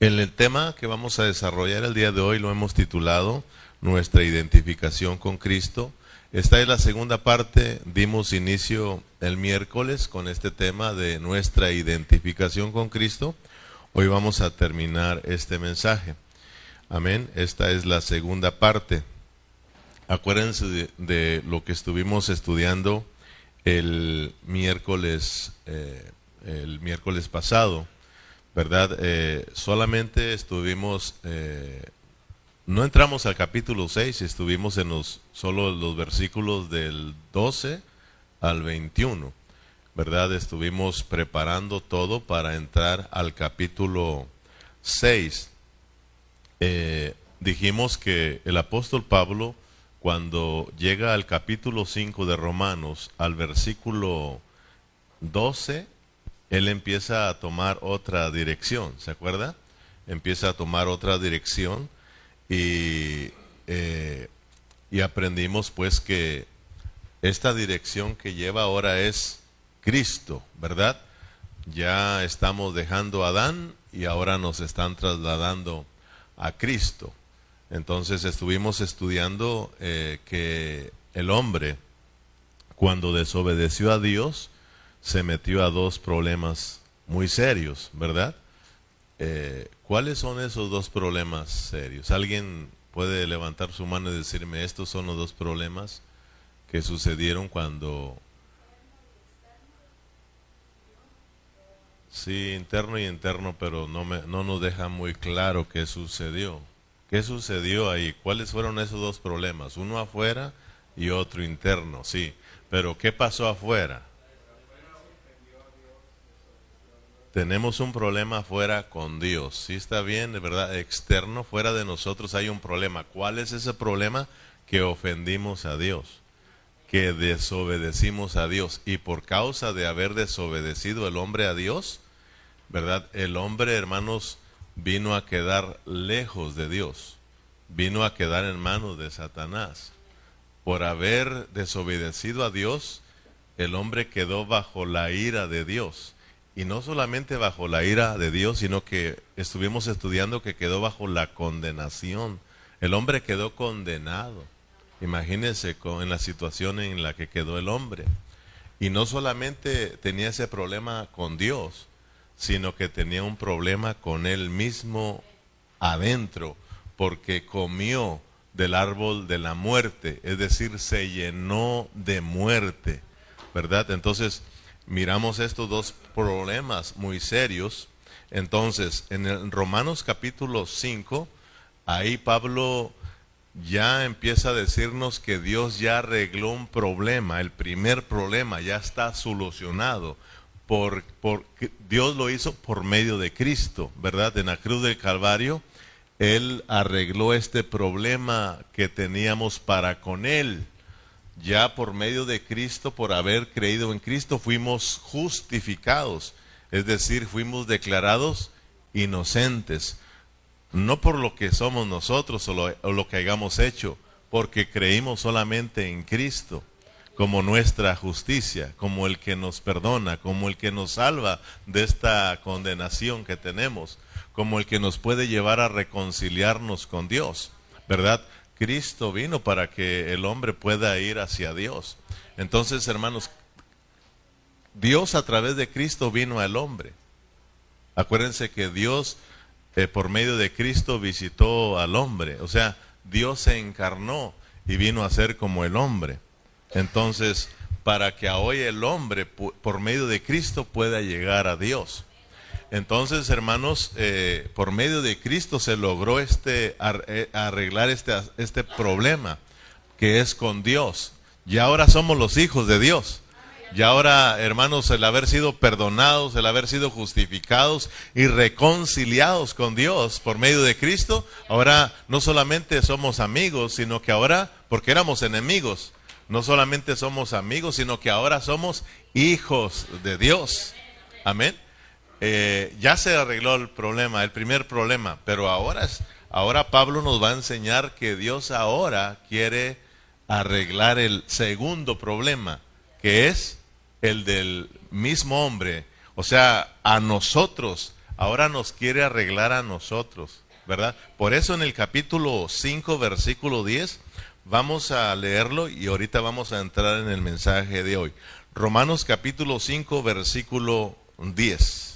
El tema que vamos a desarrollar el día de hoy lo hemos titulado Nuestra identificación con Cristo. Esta es la segunda parte, dimos inicio el miércoles con este tema de nuestra identificación con Cristo. Hoy vamos a terminar este mensaje. Amén. Esta es la segunda parte. Acuérdense de, lo que estuvimos estudiando el miércoles, eh, el miércoles pasado ¿verdad? Eh, solamente estuvimos, eh, no entramos al capítulo 6, estuvimos en los, solo los versículos del 12 al 21, ¿verdad? Estuvimos preparando todo para entrar al capítulo 6. Eh, dijimos que el apóstol Pablo, cuando llega al capítulo 5 de Romanos, al versículo 12, él empieza a tomar otra dirección, ¿se acuerda? Empieza a tomar otra dirección y, eh, y aprendimos pues que esta dirección que lleva ahora es Cristo, ¿verdad? Ya estamos dejando a Adán y ahora nos están trasladando a Cristo. Entonces estuvimos estudiando eh, que el hombre, cuando desobedeció a Dios, se metió a dos problemas muy serios, ¿verdad? Eh, ¿Cuáles son esos dos problemas serios? ¿Alguien puede levantar su mano y decirme, estos son los dos problemas que sucedieron cuando... Sí, interno y interno, pero no, me, no nos deja muy claro qué sucedió. ¿Qué sucedió ahí? ¿Cuáles fueron esos dos problemas? Uno afuera y otro interno, sí. Pero ¿qué pasó afuera? Tenemos un problema fuera con Dios. Sí está bien, de verdad, externo, fuera de nosotros hay un problema. ¿Cuál es ese problema? Que ofendimos a Dios, que desobedecimos a Dios. Y por causa de haber desobedecido el hombre a Dios, ¿verdad? El hombre, hermanos, vino a quedar lejos de Dios, vino a quedar en manos de Satanás. Por haber desobedecido a Dios, el hombre quedó bajo la ira de Dios y no solamente bajo la ira de Dios, sino que estuvimos estudiando que quedó bajo la condenación. El hombre quedó condenado. Imagínense en la situación en la que quedó el hombre. Y no solamente tenía ese problema con Dios, sino que tenía un problema con él mismo adentro, porque comió del árbol de la muerte, es decir, se llenó de muerte, ¿verdad? Entonces, miramos estos dos problemas muy serios. Entonces, en el Romanos capítulo 5, ahí Pablo ya empieza a decirnos que Dios ya arregló un problema, el primer problema ya está solucionado. Por, por, Dios lo hizo por medio de Cristo, ¿verdad? En la cruz del Calvario, Él arregló este problema que teníamos para con Él ya por medio de Cristo, por haber creído en Cristo, fuimos justificados, es decir, fuimos declarados inocentes, no por lo que somos nosotros o lo, que hayamos hecho, porque creímos solamente en Cristo como nuestra justicia, como el que nos perdona, como el que nos salva de esta condenación que tenemos, como el que nos puede llevar a reconciliarnos con Dios, ¿verdad? Cristo vino para que el hombre pueda ir hacia Dios. Entonces, hermanos, Dios a través de Cristo vino al hombre. Acuérdense que Dios eh, por medio de Cristo visitó al hombre. O sea, Dios se encarnó y vino a ser como el hombre. Entonces, para que hoy el hombre por medio de Cristo pueda llegar a Dios. Entonces, hermanos, eh, por medio de Cristo se logró este, eh, arreglar este, este problema que es con Dios. Y ahora somos los hijos de Dios. Y ahora, hermanos, el haber sido perdonados, el haber sido justificados y reconciliados con Dios por medio de Cristo, ahora no solamente somos amigos, sino que ahora, porque éramos enemigos, no solamente somos amigos, sino que ahora somos hijos de Dios. Amén. Eh, ya se arregló el problema, el primer problema, pero ahora, ahora Pablo nos va a enseñar que Dios ahora quiere arreglar el segundo problema, que es el del mismo hombre, o sea, a nosotros, ahora nos quiere arreglar a nosotros, ¿verdad? Por eso en el capítulo 5, versículo 10, vamos a leerlo y ahorita vamos a entrar en el mensaje de hoy. Romanos capítulo 5, versículo 10.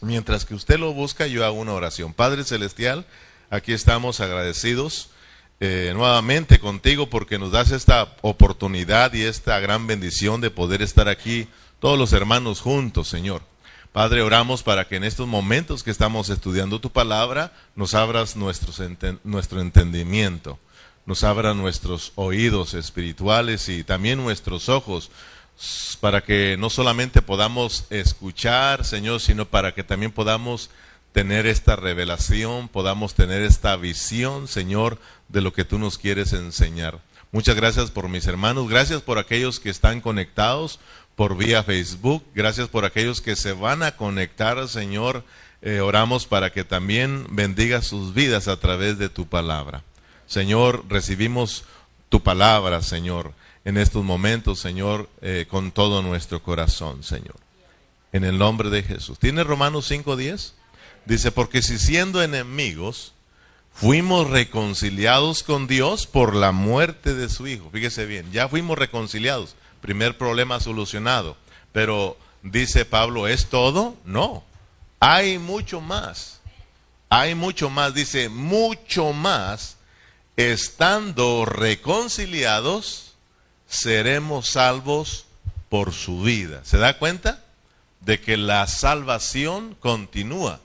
Mientras que usted lo busca, yo hago una oración. Padre Celestial, aquí estamos agradecidos eh, nuevamente contigo porque nos das esta oportunidad y esta gran bendición de poder estar aquí todos los hermanos juntos, Señor. Padre, oramos para que en estos momentos que estamos estudiando tu palabra, nos abras nuestros nuestro entendimiento, nos abra nuestros oídos espirituales y también nuestros ojos, para que no solamente podamos escuchar, Señor, sino para que también podamos tener esta revelación, podamos tener esta visión, Señor, de lo que tú nos quieres enseñar. Muchas gracias por mis hermanos, gracias por aquellos que están conectados por vía Facebook, gracias por aquellos que se van a conectar, Señor. Eh, oramos para que también bendiga sus vidas a través de tu palabra. Señor, recibimos tu palabra, Señor, en estos momentos, Señor, eh, con todo nuestro corazón, Señor. En el nombre de Jesús. ¿Tiene Romanos 5.10? Dice, porque si siendo enemigos, fuimos reconciliados con Dios por la muerte de su Hijo. Fíjese bien, ya fuimos reconciliados. Primer problema solucionado. Pero dice Pablo, ¿es todo? No. Hay mucho más. Hay mucho más. Dice, mucho más. Estando reconciliados, seremos salvos por su vida. ¿Se da cuenta? De que la salvación continúa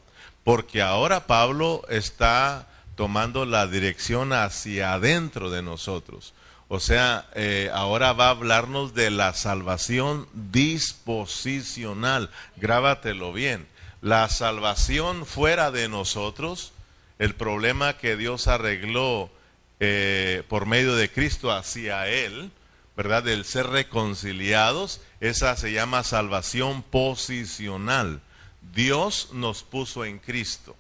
porque ahora Pablo está tomando la dirección hacia adentro de nosotros. O sea, eh, ahora va a hablarnos de la salvación disposicional. Grábatelo bien. La salvación fuera de nosotros, el problema que Dios arregló eh, por medio de Cristo hacia Él, ¿verdad? Del ser reconciliados, esa se llama salvación posicional. Dios nos puso en Cristo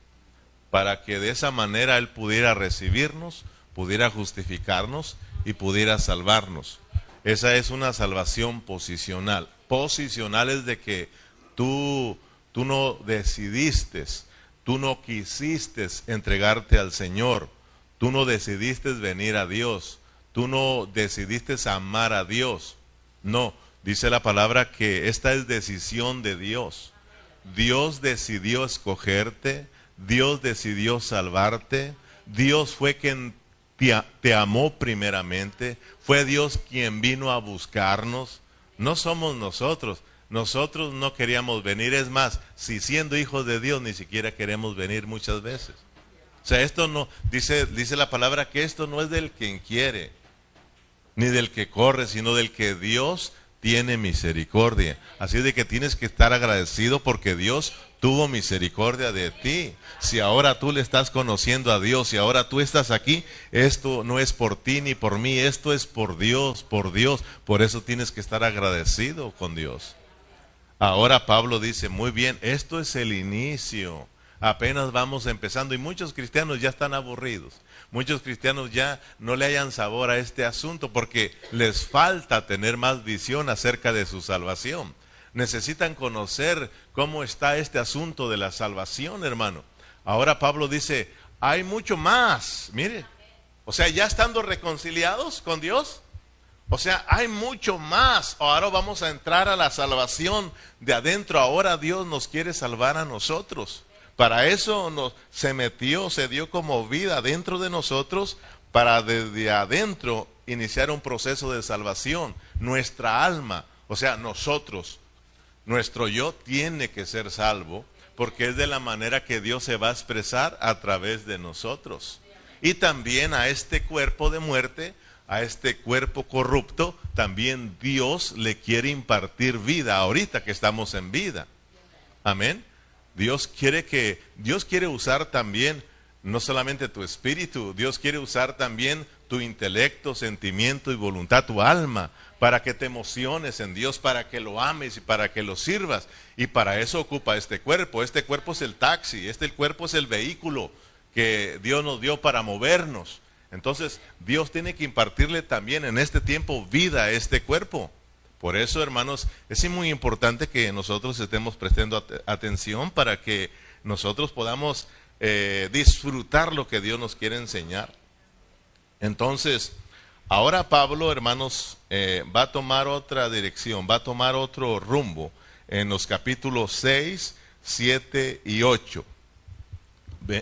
para que de esa manera Él pudiera recibirnos, pudiera justificarnos y pudiera salvarnos. Esa es una salvación posicional. Posicional es de que tú, tú no decidiste, tú no quisiste entregarte al Señor, tú no decidiste venir a Dios, tú no decidiste amar a Dios. No, dice la palabra que esta es decisión de Dios. Dios decidió escogerte, Dios decidió salvarte, Dios fue quien te, amó primeramente, fue Dios quien vino a buscarnos, no somos nosotros. Nosotros no queríamos venir, es más, si siendo hijos de Dios ni siquiera queremos venir muchas veces. O sea, esto no, dice, dice la palabra que esto no es del quien quiere, ni del que corre, sino del que Dios tiene misericordia. Así de que tienes que estar agradecido porque Dios tuvo misericordia de ti. Si ahora tú le estás conociendo a Dios, si ahora tú estás aquí, esto no es por ti ni por mí, esto es por Dios, por Dios. Por eso tienes que estar agradecido con Dios. Ahora Pablo dice, muy bien, esto es el inicio. Apenas vamos empezando y muchos cristianos ya están aburridos muchos cristianos ya no le hayan sabor a este asunto porque les falta tener más visión acerca de su salvación. Necesitan conocer cómo está este asunto de la salvación, hermano. Ahora Pablo dice, hay mucho más, mire, o sea, ya estando reconciliados con Dios, o sea, hay mucho más. Ahora vamos a entrar a la salvación de adentro. Ahora Dios nos quiere salvar a nosotros. Para eso nos, se metió, se dio como vida dentro de nosotros para desde adentro iniciar un proceso de salvación. Nuestra alma, o sea, nosotros, nuestro yo tiene que ser salvo porque es de la manera que Dios se va a expresar a través de nosotros. Y también a este cuerpo de muerte, a este cuerpo corrupto, también Dios le quiere impartir vida ahorita que estamos en vida. Amén. Dios quiere que, Dios quiere usar también no solamente tu espíritu, Dios quiere usar también tu intelecto, sentimiento y voluntad, tu alma, para que te emociones en Dios, para que lo ames y para que lo sirvas. Y para eso ocupa este cuerpo. Este cuerpo es el taxi, este cuerpo es el vehículo que Dios nos dio para movernos. Entonces, Dios tiene que impartirle también en este tiempo vida a este cuerpo. Por eso, hermanos, es muy importante que nosotros estemos prestando atención para que nosotros podamos eh, disfrutar lo que Dios nos quiere enseñar. Entonces, ahora Pablo, hermanos, eh, va a tomar otra dirección, va a tomar otro rumbo en los capítulos 6, 7 y 8.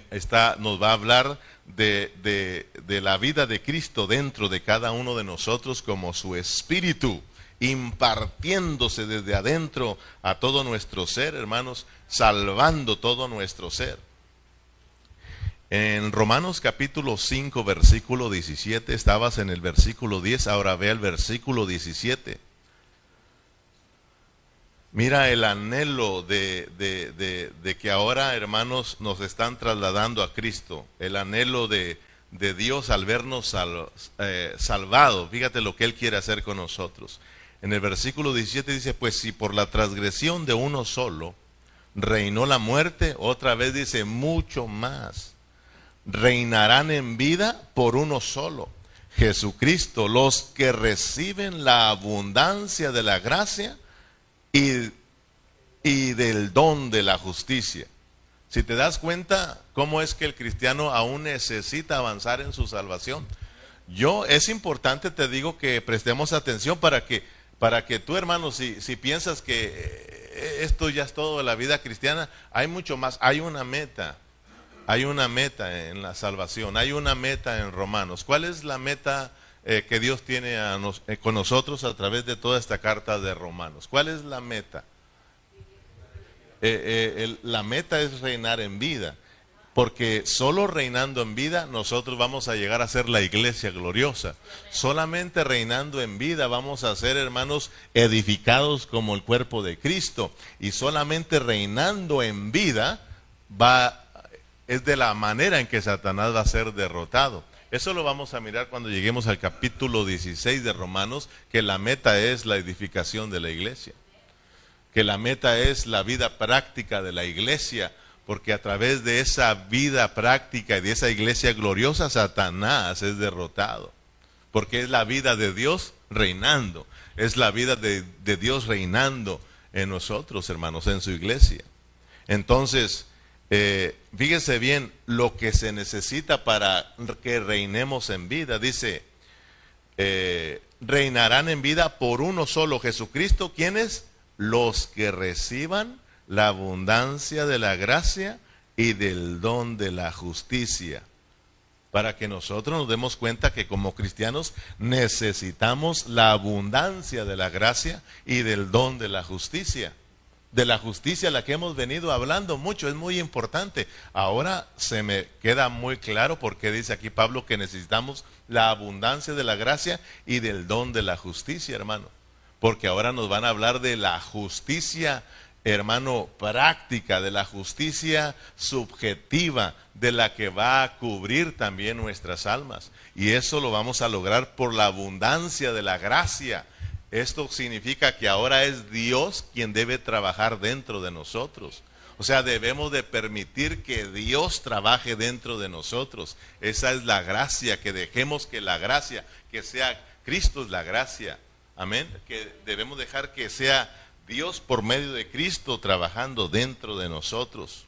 Está, nos va a hablar de, de la vida de Cristo dentro de cada uno de nosotros como su espíritu impartiéndose desde adentro a todo nuestro ser, hermanos, salvando todo nuestro ser. En Romanos capítulo 5, versículo 17, estabas en el versículo 10, ahora ve el versículo 17. Mira el anhelo de, de, que ahora, hermanos, nos están trasladando a Cristo, el anhelo de, Dios al vernos eh, salvados. Fíjate lo que Él quiere hacer con nosotros. En el versículo 17 dice, pues si por la transgresión de uno solo reinó la muerte, otra vez dice, mucho más reinarán en vida por uno solo, Jesucristo, los que reciben la abundancia de la gracia y, y del don de la justicia. Si te das cuenta cómo es que el cristiano aún necesita avanzar en su salvación, yo es importante, te digo, que prestemos atención para que, para que tú, hermano, si, si piensas que eh, esto ya es todo la vida cristiana, hay mucho más, hay una meta. Hay una meta en la salvación, hay una meta en Romanos. ¿Cuál es la meta eh, que Dios tiene eh, con nosotros a través de toda esta carta de Romanos? ¿Cuál es la meta? Eh, la meta es reinar en vida, porque solo reinando en vida nosotros vamos a llegar a ser la iglesia gloriosa. Solamente reinando en vida vamos a ser hermanos edificados como el cuerpo de Cristo. Y solamente reinando en vida va es de la manera en que Satanás va a ser derrotado. Eso lo vamos a mirar cuando lleguemos al capítulo 16 de Romanos, que la meta es la edificación de la iglesia, que la meta es la vida práctica de la iglesia, porque a través de esa vida práctica y de esa iglesia gloriosa, Satanás es derrotado, porque es la vida de Dios reinando, es la vida de, de Dios reinando en nosotros, hermanos, en su iglesia. Entonces, eh, bien lo que se necesita para que reinemos en vida. Dice, eh, reinarán en vida por uno solo Jesucristo. ¿Quiénes? Los que reciban la abundancia de la gracia y del don de la justicia. Para que nosotros nos demos cuenta que como cristianos necesitamos la abundancia de la gracia y del don de la justicia de la justicia la que hemos venido hablando mucho, es muy importante. Ahora se me queda muy claro porque dice aquí Pablo que necesitamos la abundancia de la gracia y del don de la justicia, hermano. Porque ahora nos van a hablar de la justicia, hermano, práctica, de la justicia subjetiva, de la que va a cubrir también nuestras almas. Y eso lo vamos a lograr por la abundancia de la gracia esto significa que ahora es Dios quien debe trabajar dentro de nosotros. O sea, debemos de permitir que Dios trabaje dentro de nosotros. Esa es la gracia, que dejemos que la gracia, que sea Cristo es la gracia. Amén. Que debemos dejar que sea Dios por medio de Cristo trabajando dentro de nosotros.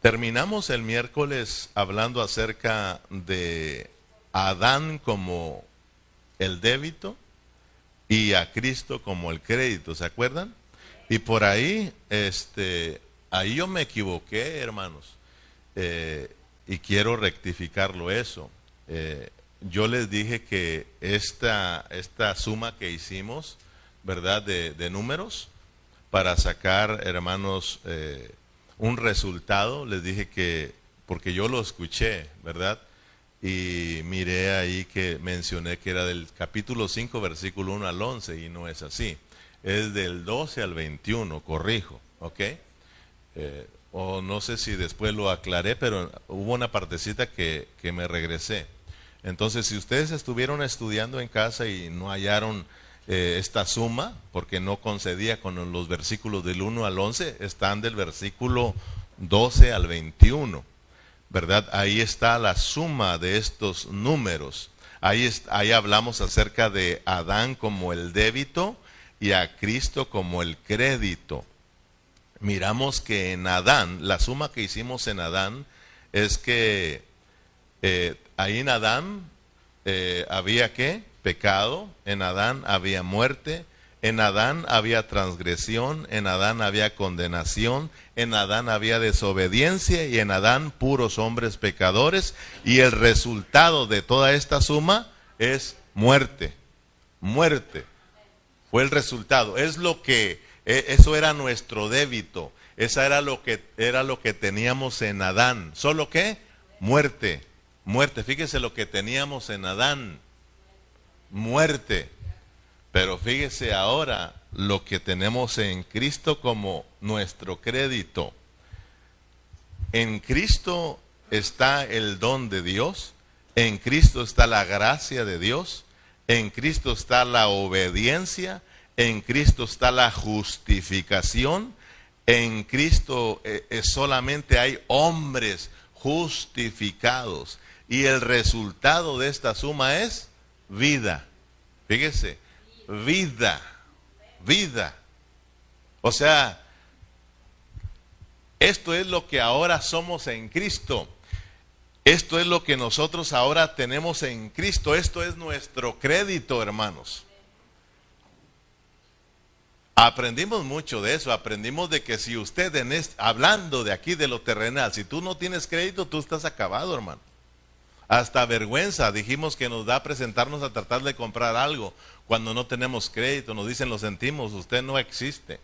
Terminamos el miércoles hablando acerca de Adán como el débito y a Cristo como el crédito, ¿se acuerdan? Y por ahí, este, ahí yo me equivoqué, hermanos, eh, y quiero rectificarlo eso. Eh, yo les dije que esta, esta suma que hicimos, ¿verdad? De, números, para sacar, hermanos, eh, un resultado, les dije que, porque yo lo escuché, ¿verdad? y miré ahí que mencioné que era del capítulo 5, versículo 1 al 11, y no es así. Es del 12 al 21, corrijo, ¿ok? Eh, o no sé si después lo aclaré, pero hubo una partecita que, que me regresé. Entonces, si ustedes estuvieron estudiando en casa y no hallaron eh, esta suma, porque no concedía con los versículos del 1 al 11, están del versículo 12 al 21. ¿verdad? Ahí está la suma de estos números. Ahí, ahí hablamos acerca de Adán como el débito y a Cristo como el crédito. miramos que en Adán, la suma que hicimos en Adán es que eh, ahí en Adán eh, había qué? Pecado, en Adán había muerte, en Adán había transgresión, en Adán había condenación, en Adán había desobediencia. Y en Adán puros hombres pecadores. Y el resultado de toda esta suma es muerte, muerte. Fue el resultado, es lo que e, eso era nuestro débito, esa era lo que era lo que teníamos en Adán, solo que muerte muerte. Fíjese lo que teníamos en Adán, muerte. Pero fíjese ahora lo que tenemos en Cristo como nuestro crédito. En Cristo está el don de Dios, en Cristo está la gracia de Dios, en Cristo está la obediencia, en Cristo está la justificación, en Cristo eh, eh, solamente hay hombres justificados. Y el resultado de esta suma es vida. Fíjese, vida, vida. O sea, esto es lo que ahora somos en Cristo. Esto es lo que nosotros ahora tenemos en Cristo. Esto es nuestro crédito, hermanos. Aprendimos mucho de eso. Aprendimos de que si usted, en hablando de aquí de lo terrenal, si tú no tienes crédito, tú estás acabado, hermano. Hasta vergüenza dijimos que nos da presentarnos a tratar de comprar algo cuando no tenemos crédito. Nos dicen, lo sentimos, usted no existe.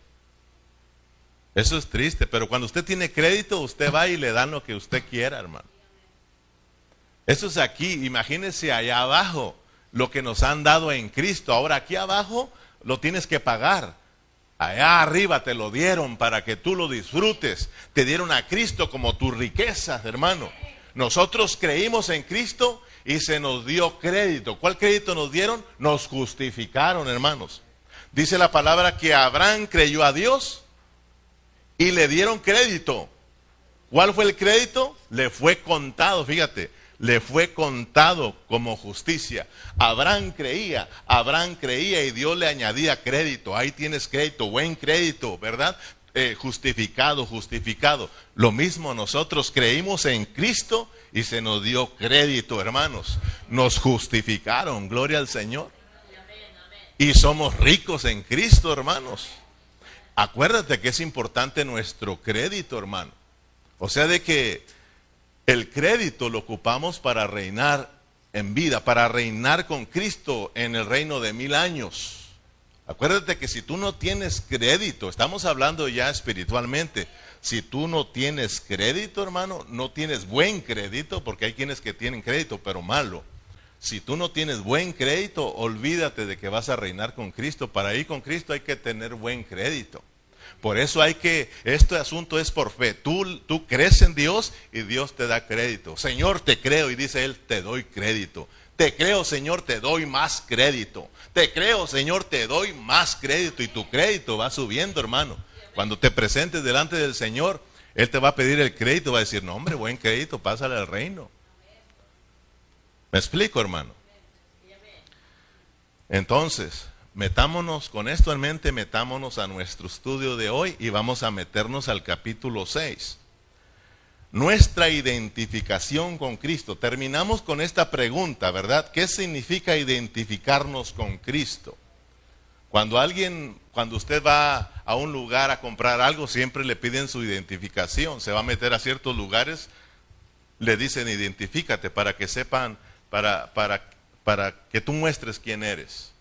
Eso es triste, pero cuando usted tiene crédito, usted va y le dan lo que usted quiera, hermano. Eso es aquí, imagínese allá abajo lo que nos han dado en Cristo. Ahora aquí abajo lo tienes que pagar. Allá arriba te lo dieron para que tú lo disfrutes. Te dieron a Cristo como tu riqueza, hermano. Nosotros creímos en Cristo y se nos dio crédito. ¿Cuál crédito nos dieron? Nos justificaron, hermanos. Dice la palabra que Abraham creyó a Dios y le dieron crédito. ¿Cuál fue el crédito? Le fue contado, fíjate, le fue contado como justicia. Abraham creía, Abraham creía y Dios le añadía crédito. Ahí tienes crédito, buen crédito, ¿verdad? Eh, justificado, justificado. Lo mismo nosotros creímos en Cristo y se nos dio crédito, hermanos. Nos justificaron, gloria al Señor. Y somos ricos en Cristo, hermanos. Acuérdate que es importante nuestro crédito, hermano. O sea, de que el crédito lo ocupamos para reinar en vida, para reinar con Cristo en el reino de mil años. Acuérdate que si tú no tienes crédito, estamos hablando ya espiritualmente, si tú no tienes crédito, hermano, no tienes buen crédito, porque hay quienes que tienen crédito, pero malo. Si tú no tienes buen crédito, olvídate de que vas a reinar con Cristo. Para ir con Cristo hay que tener buen crédito. Por eso hay que, este asunto es por fe. Tú, tú crees en Dios y Dios te da crédito. Señor, te creo y dice Él, te doy crédito. Te creo, Señor, te doy más crédito. Te creo, Señor, te doy más crédito y tu crédito va subiendo, hermano. Cuando te presentes delante del Señor, Él te va a pedir el crédito, va a decir, no, hombre, buen crédito, pásale al reino. ¿Me explico, hermano? Entonces, metámonos con esto en mente, metámonos a nuestro estudio de hoy y vamos a meternos al capítulo 6 nuestra identificación con Cristo. Terminamos con esta pregunta, ¿verdad? ¿Qué significa identificarnos con Cristo? Cuando alguien, cuando usted va a un lugar a comprar algo, siempre le piden su identificación. Se va a meter a ciertos lugares, le dicen identifícate para que sepan, para, para, para que tú muestres quién eres.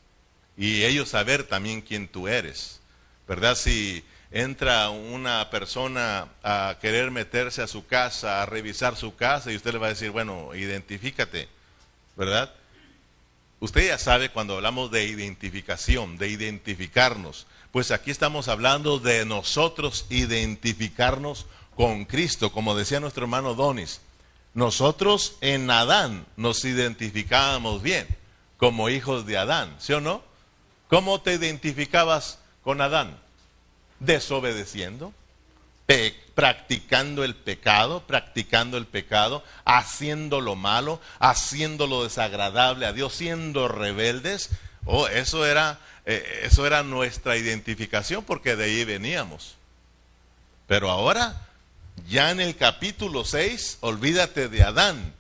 Y ellos saber también quién tú eres. ¿Verdad? Si entra una persona a querer meterse a su casa, a revisar su casa, y usted le va a decir, bueno, identifícate, ¿verdad? Usted ya sabe cuando hablamos de identificación, de identificarnos, pues aquí estamos hablando de nosotros identificarnos con Cristo, como decía nuestro hermano Donis. Nosotros en Adán nos identificábamos bien, como hijos de Adán, ¿sí o no? ¿Cómo te identificabas con Adán? Desobedeciendo, practicando el pecado, practicando el pecado, haciendo lo malo, haciendo lo desagradable a Dios, siendo rebeldes. Oh, eso era, eh, eso era nuestra identificación porque de ahí veníamos. Pero ahora, ya en el capítulo 6, olvídate de Adán.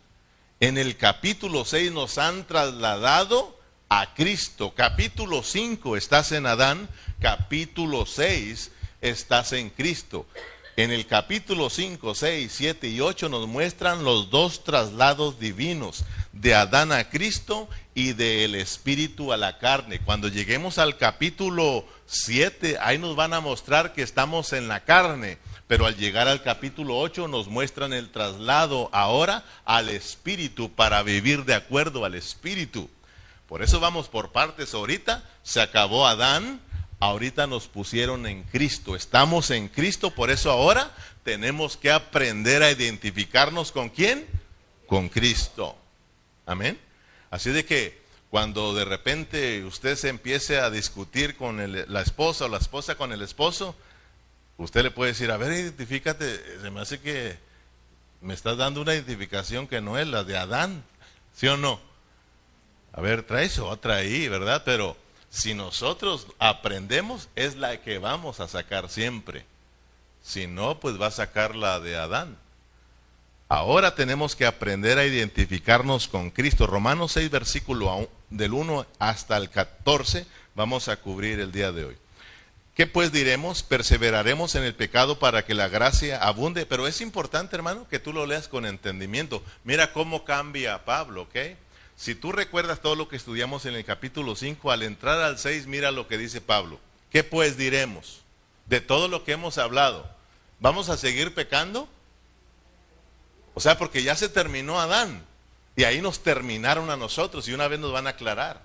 En el capítulo 6 nos han trasladado a Cristo. Capítulo 5 estás en Adán, capítulo 6 estás en Cristo. En el capítulo 5, 6, 7 y 8 nos muestran los dos traslados divinos, de Adán a Cristo y del Espíritu a la carne. Cuando lleguemos al capítulo 7, ahí nos van a mostrar que estamos en la carne, pero al llegar al capítulo 8 nos muestran el traslado ahora al Espíritu para vivir de acuerdo al Espíritu. Por eso vamos por partes ahorita. Se acabó Adán, ahorita nos pusieron en Cristo. Estamos en Cristo, por eso ahora tenemos que aprender a identificarnos con quién? Con Cristo. Amén. Así de que cuando de repente usted se empiece a discutir con la esposa o la esposa con el esposo, usted le puede decir, a ver, identifícate, se me hace que me estás dando una identificación que no es la de Adán, ¿sí o no? A ver, traes otra ahí, ¿verdad? Pero si nosotros aprendemos, es la que vamos a sacar siempre. Si no, pues va a sacar la de Adán. Ahora tenemos que aprender a identificarnos con Cristo. Romanos 6, versículo del 1 hasta el 14, vamos a cubrir el día de hoy. ¿Qué pues diremos? Perseveraremos en el pecado para que la gracia abunde. Pero es importante, hermano, que tú lo leas con entendimiento. Mira cómo cambia Pablo, ¿ok? Si tú recuerdas todo lo que estudiamos en el capítulo 5, al entrar al 6, mira lo que dice Pablo. ¿Qué pues diremos de todo lo que hemos hablado? ¿Vamos a seguir pecando? O sea, porque ya se terminó Adán y ahí nos terminaron a nosotros y una vez nos van a aclarar.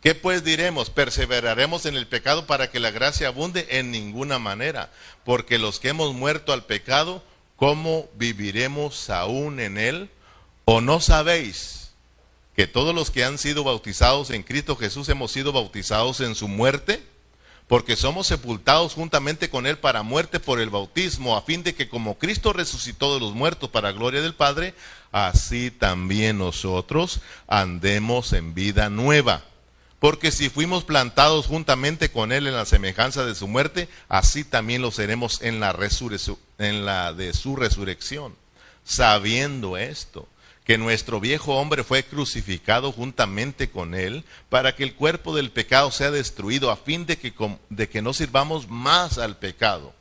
¿Qué pues diremos? ¿Perseveraremos en el pecado para que la gracia abunde? En ninguna manera, porque los que hemos muerto al pecado, ¿cómo viviremos aún en él? ¿O no sabéis? Que todos los que han sido bautizados en Cristo Jesús hemos sido bautizados en su muerte, porque somos sepultados juntamente con Él para muerte por el bautismo, a fin de que como Cristo resucitó de los muertos para gloria del Padre, así también nosotros andemos en vida nueva. Porque si fuimos plantados juntamente con Él en la semejanza de su muerte, así también lo seremos en la, en la de su resurrección. Sabiendo esto, que nuestro viejo hombre fue crucificado juntamente con él, para que el cuerpo del pecado sea destruido, a fin de que, de que no sirvamos más al pecado.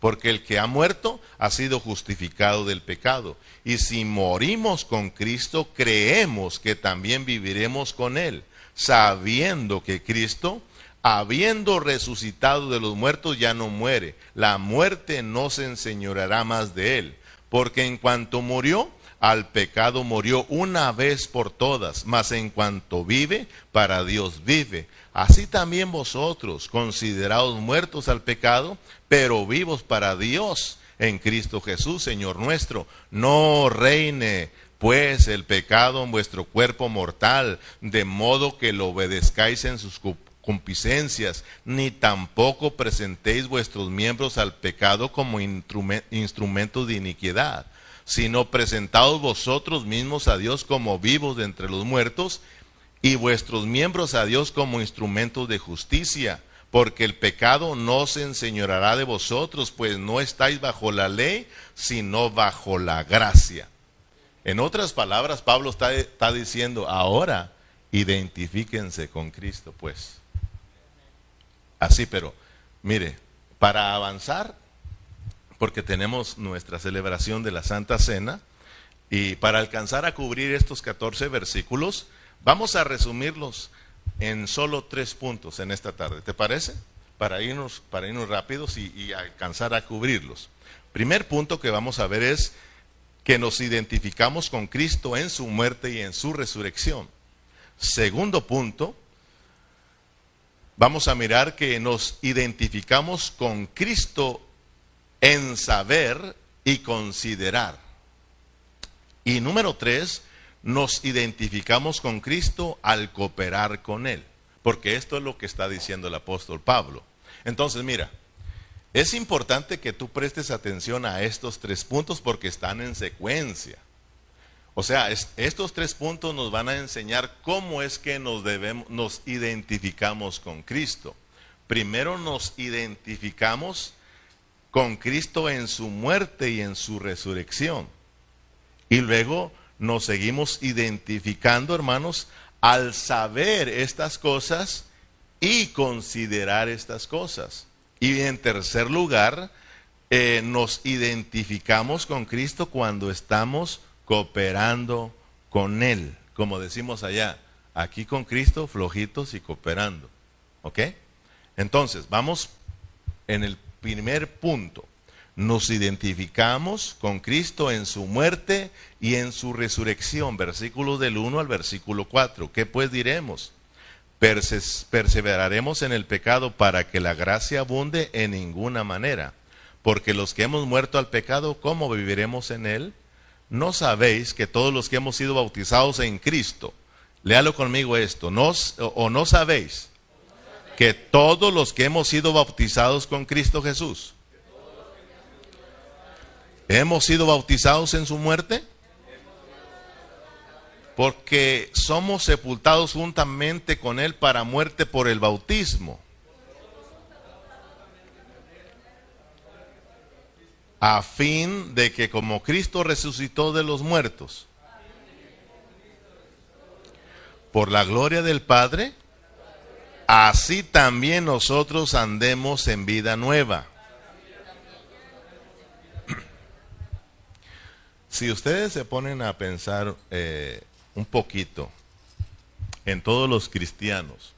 Porque el que ha muerto ha sido justificado del pecado. Y si morimos con Cristo, creemos que también viviremos con él, sabiendo que Cristo, habiendo resucitado de los muertos, ya no muere. La muerte no se enseñoreará más de él. Porque en cuanto murió, al pecado murió una vez por todas, mas en cuanto vive, para Dios vive. Así también vosotros, considerados muertos al pecado, pero vivos para Dios en Cristo Jesús, Señor nuestro. No reine pues el pecado en vuestro cuerpo mortal, de modo que lo obedezcáis en sus concupiscencias, ni tampoco presentéis vuestros miembros al pecado como instrumentos de iniquidad sino presentaos vosotros mismos a Dios como vivos de entre los muertos y vuestros miembros a Dios como instrumentos de justicia, porque el pecado no se enseñorará de vosotros, pues no estáis bajo la ley, sino bajo la gracia. En otras palabras, Pablo está, está diciendo, ahora identifíquense con Cristo, pues. Así, pero mire, para avanzar porque tenemos nuestra celebración de la Santa Cena y para alcanzar a cubrir estos 14 versículos, vamos a resumirlos en solo tres puntos en esta tarde. ¿Te parece? Para irnos, para irnos rápidos y, y alcanzar a cubrirlos. Primer punto que vamos a ver es que nos identificamos con Cristo en su muerte y en su resurrección. Segundo punto, vamos a mirar que nos identificamos con Cristo en saber y considerar. Y número tres, nos identificamos con Cristo al cooperar con Él. Porque esto es lo que está diciendo el apóstol Pablo. Entonces, mira, es importante que tú prestes atención a estos tres puntos porque están en secuencia. O sea, estos tres puntos nos van a enseñar cómo es que nos, debemos, nos identificamos con Cristo. Primero nos identificamos con Cristo en su muerte y en su resurrección. Y luego nos seguimos identificando, hermanos, al saber estas cosas y considerar estas cosas. Y en tercer lugar, eh, nos identificamos con Cristo cuando estamos cooperando con Él, como decimos allá, aquí con Cristo flojitos y cooperando. ¿Ok? Entonces, vamos en el primer punto. Nos identificamos con Cristo en su muerte y en su resurrección, versículos del 1 al versículo 4. ¿Qué pues diremos? perseveraremos en el pecado para que la gracia abunde en ninguna manera. Porque los que hemos muerto al pecado, ¿cómo viviremos en él? ¿No sabéis que todos los que hemos sido bautizados en Cristo, léalo conmigo esto, ¿no, o no sabéis que todos los que hemos sido bautizados con Cristo Jesús, hemos sido bautizados en su muerte? Porque somos sepultados juntamente con Él para muerte por el bautismo. A fin de que como Cristo resucitó de los muertos, por la gloria del Padre, así también nosotros andemos en vida nueva. Si ustedes se ponen a pensar eh, un poquito en todos los cristianos,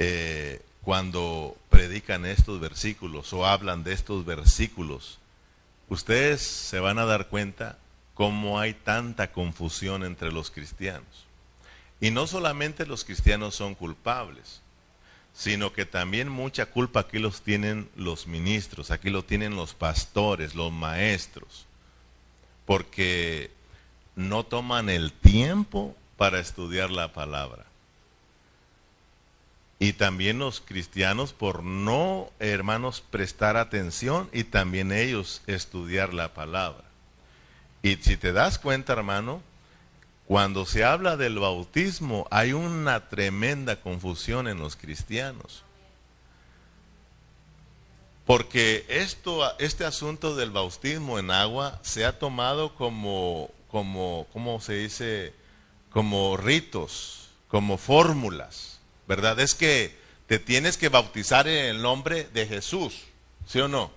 eh, cuando predican estos versículos o hablan de estos versículos, ustedes se van a dar cuenta cómo hay tanta confusión entre los cristianos. Y no solamente los cristianos son culpables, sino que también mucha culpa aquí los tienen los ministros, aquí lo tienen los pastores, los maestros, porque no toman el tiempo para estudiar la palabra. Y también los cristianos por no, hermanos, prestar atención y también ellos estudiar la palabra. Y si te das cuenta, hermano, cuando se habla del bautismo hay una tremenda confusión en los cristianos. Porque esto, este asunto del bautismo en agua se ha tomado como, como, ¿cómo se dice? Como ritos, como fórmulas, ¿verdad? Es que te tienes que bautizar en el nombre de Jesús, ¿sí o no?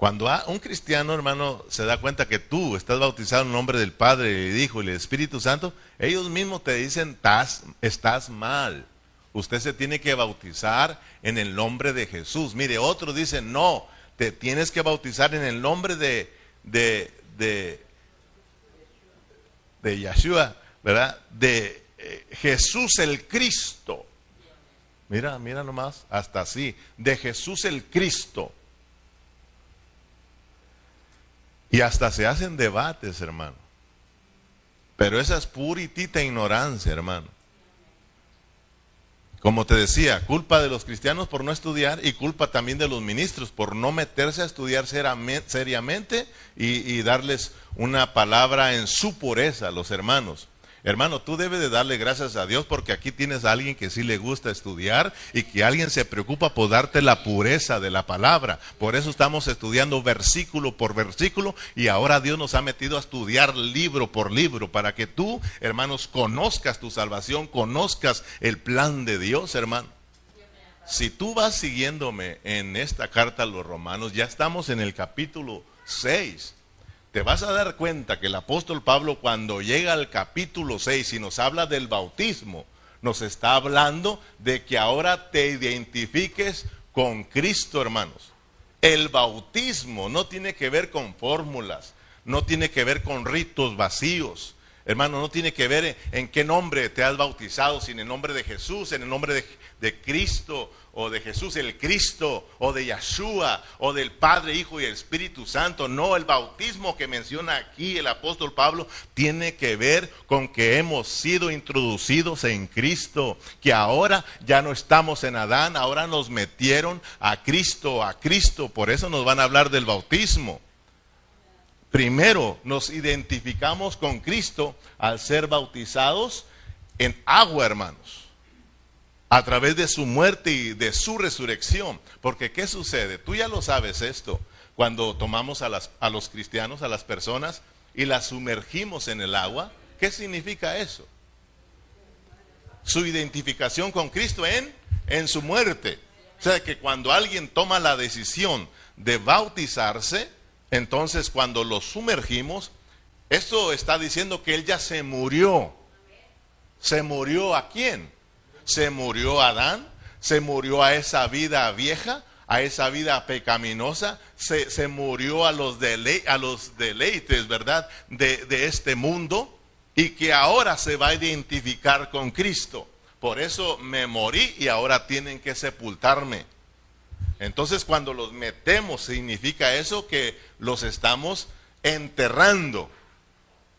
Cuando un cristiano, hermano, se da cuenta que tú estás bautizado en nombre del Padre, el Hijo y el Espíritu Santo, ellos mismos te dicen, estás, estás mal. Usted se tiene que bautizar en el nombre de Jesús. Mire, otros dicen, no, te tienes que bautizar en el nombre de, de, de, de Yeshua, ¿verdad? De eh, Jesús el Cristo. Mira, mira nomás, hasta así, de Jesús el Cristo. Y hasta se hacen debates, hermano. Pero esa es puritita ignorancia, hermano. Como te decía, culpa de los cristianos por no estudiar y culpa también de los ministros por no meterse a estudiar seriamente y, y darles una palabra en su pureza a los hermanos. Hermano, tú debes de darle gracias a Dios porque aquí tienes a alguien que sí le gusta estudiar y que alguien se preocupa por darte la pureza de la palabra. Por eso estamos estudiando versículo por versículo y ahora Dios nos ha metido a estudiar libro por libro para que tú, hermanos, conozcas tu salvación, conozcas el plan de Dios, hermano. Si tú vas siguiéndome en esta carta a los romanos, ya estamos en el capítulo 6 te vas a dar cuenta que el apóstol Pablo cuando llega al capítulo 6 y nos habla del bautismo, nos está hablando de que ahora te identifiques con Cristo, hermanos. El bautismo no tiene que ver con fórmulas, no tiene que ver con ritos vacíos. Hermano, no tiene que ver en, qué nombre te has bautizado, si en el nombre de Jesús, en el nombre de, Cristo o de Jesús el Cristo, o de Yeshua, o del Padre, Hijo y Espíritu Santo. No, el bautismo que menciona aquí el apóstol Pablo tiene que ver con que hemos sido introducidos en Cristo, que ahora ya no estamos en Adán, ahora nos metieron a Cristo, a Cristo. Por eso nos van a hablar del bautismo. Primero nos identificamos con Cristo al ser bautizados en agua, hermanos. a través de su muerte y de su resurrección. Porque ¿qué sucede? Tú ya lo sabes esto. Cuando tomamos a, las, a los cristianos, a las personas, y las sumergimos en el agua, ¿qué significa eso? Su identificación con Cristo en, en su muerte. O sea, que cuando alguien toma la decisión de bautizarse, entonces cuando lo sumergimos, esto está diciendo que él ya se murió. ¿Se murió a quién? Se murió a Adán, se murió a esa vida vieja, a esa vida pecaminosa, se, se murió a los, a los deleites, ¿verdad?, de, de este mundo y que ahora se va a identificar con Cristo. Por eso me morí y ahora tienen que sepultarme. Entonces cuando los metemos significa eso que los estamos enterrando.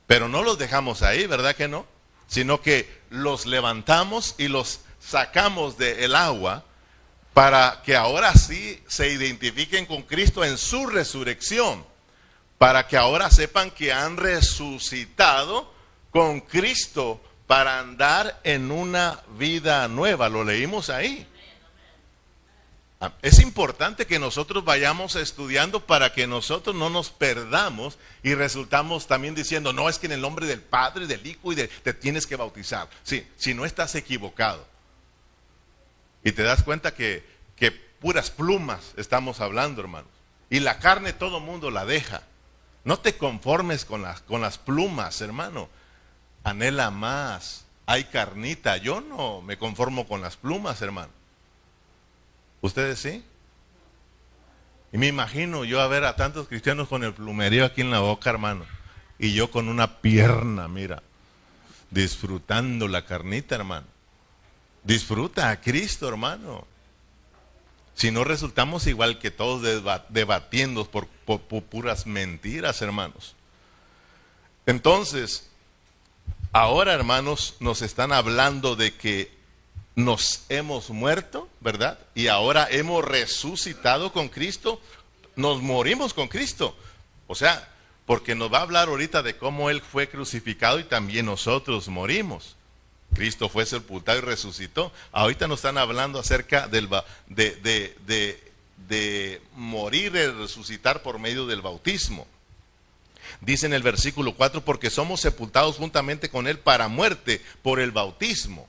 Pero no los dejamos ahí, ¿verdad que no? Sino que los levantamos y los sacamos del agua para que ahora sí se identifiquen con Cristo en su resurrección. Para que ahora sepan que han resucitado con Cristo para andar en una vida nueva. Lo leímos ahí. Es importante que nosotros vayamos estudiando para que nosotros no nos perdamos y resultamos también diciendo, no, es que en el nombre del Padre, del Hijo y de, te tienes que bautizar. Sí, si no estás equivocado. Y te das cuenta que, que puras plumas estamos hablando, hermanos. Y la carne todo mundo la deja. No te conformes con las, con las plumas, hermano. Anhela más. Hay carnita. Yo no me conformo con las plumas, hermano. ¿Ustedes sí? Y me imagino yo a ver a tantos cristianos con el plumerío aquí en la boca, hermano. Y yo con una pierna, mira, disfrutando la carnita, hermano. Disfruta a Cristo, hermano. Si no resultamos igual que todos debatiendo por, por puras mentiras, hermanos. Entonces, ahora, hermanos, nos están hablando de que nos hemos muerto, ¿verdad? Y ahora hemos resucitado con Cristo, nos morimos con Cristo. O sea, porque nos va a hablar ahorita de cómo Él fue crucificado y también nosotros morimos. Cristo fue sepultado y resucitó. Ahorita nos están hablando acerca del, de, de, de, de morir y resucitar por medio del bautismo. Dice en el versículo 4, porque somos sepultados juntamente con Él para muerte por el bautismo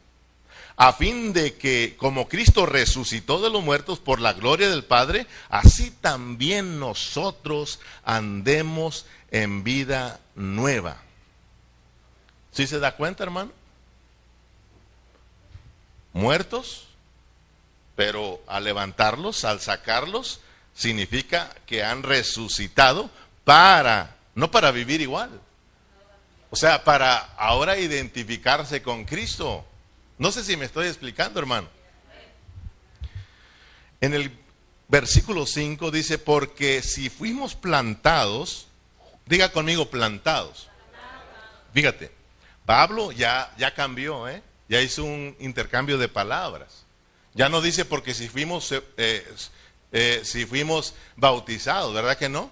a fin de que como Cristo resucitó de los muertos por la gloria del Padre, así también nosotros andemos en vida nueva. ¿Sí se da cuenta, hermano? Muertos, pero al levantarlos, al sacarlos, significa que han resucitado para, no para vivir igual. O sea, para ahora identificarse con Cristo. No sé si me estoy explicando, hermano. En el versículo 5 dice, porque si fuimos plantados, diga conmigo plantados. Fíjate, Pablo ya, ya cambió, ¿eh? ya hizo un intercambio de palabras. Ya no dice porque si fuimos, eh, eh, si fuimos bautizados, ¿verdad que no?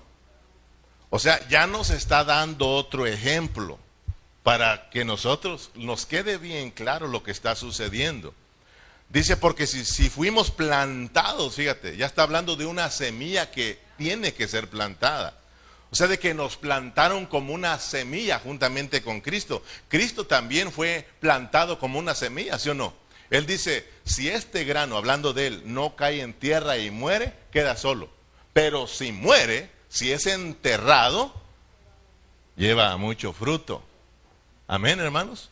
O sea, ya nos está dando otro ejemplo para que nosotros nos quede bien claro lo que está sucediendo. Dice, porque si, si, fuimos plantados, fíjate, ya está hablando de una semilla que tiene que ser plantada. O sea, de que nos plantaron como una semilla juntamente con Cristo. Cristo también fue plantado como una semilla, ¿sí o no? Él dice, si este grano, hablando de él, no cae en tierra y muere, queda solo. Pero si muere, si es enterrado, lleva mucho fruto. Amén, hermanos.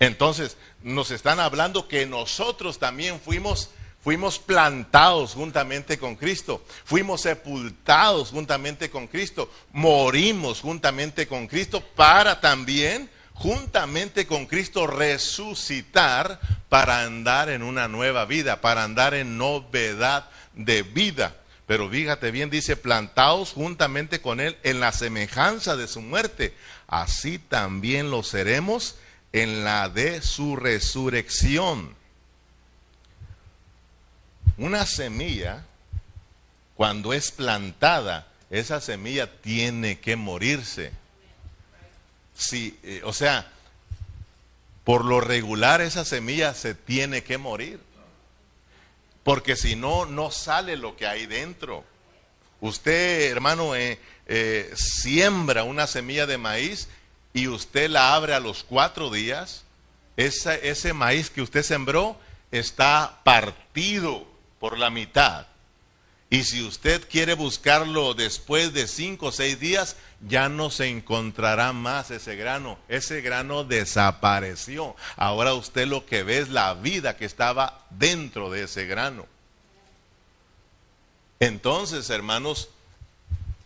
Entonces, nos están hablando que nosotros también fuimos fuimos plantados juntamente con Cristo, fuimos sepultados juntamente con Cristo, morimos juntamente con Cristo para también juntamente con Cristo resucitar para andar en una nueva vida, para andar en novedad de vida. Pero fíjate bien, dice, plantados juntamente con Él en la semejanza de su muerte, así también lo seremos en la de su resurrección. Una semilla, cuando es plantada, esa semilla tiene que morirse. Si, eh, o sea, por lo regular esa semilla se tiene que morir. porque si no, no sale lo que hay dentro. Usted, hermano, eh, eh, siembra una semilla de maíz y usted la abre a los cuatro días, ese maíz que usted sembró está partido por la mitad. Y si usted quiere buscarlo después de cinco o seis días, ya no se encontrará más ese grano. Ese grano desapareció. Ahora usted lo que ve es la vida que estaba dentro de ese grano. Entonces, hermanos,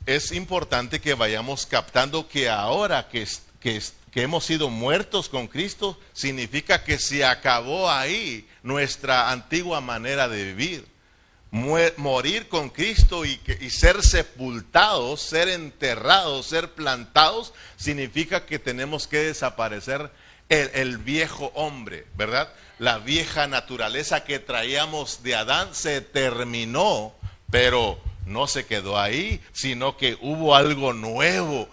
es importante que vayamos captando que ahora que, que, hemos sido muertos con Cristo, significa que se acabó ahí nuestra antigua manera de vivir morir con Cristo y, ser sepultados, ser enterrados, ser plantados, significa que tenemos que desaparecer el, viejo hombre, ¿verdad? La vieja naturaleza que traíamos de Adán se terminó, pero no se quedó ahí, sino que hubo algo nuevo,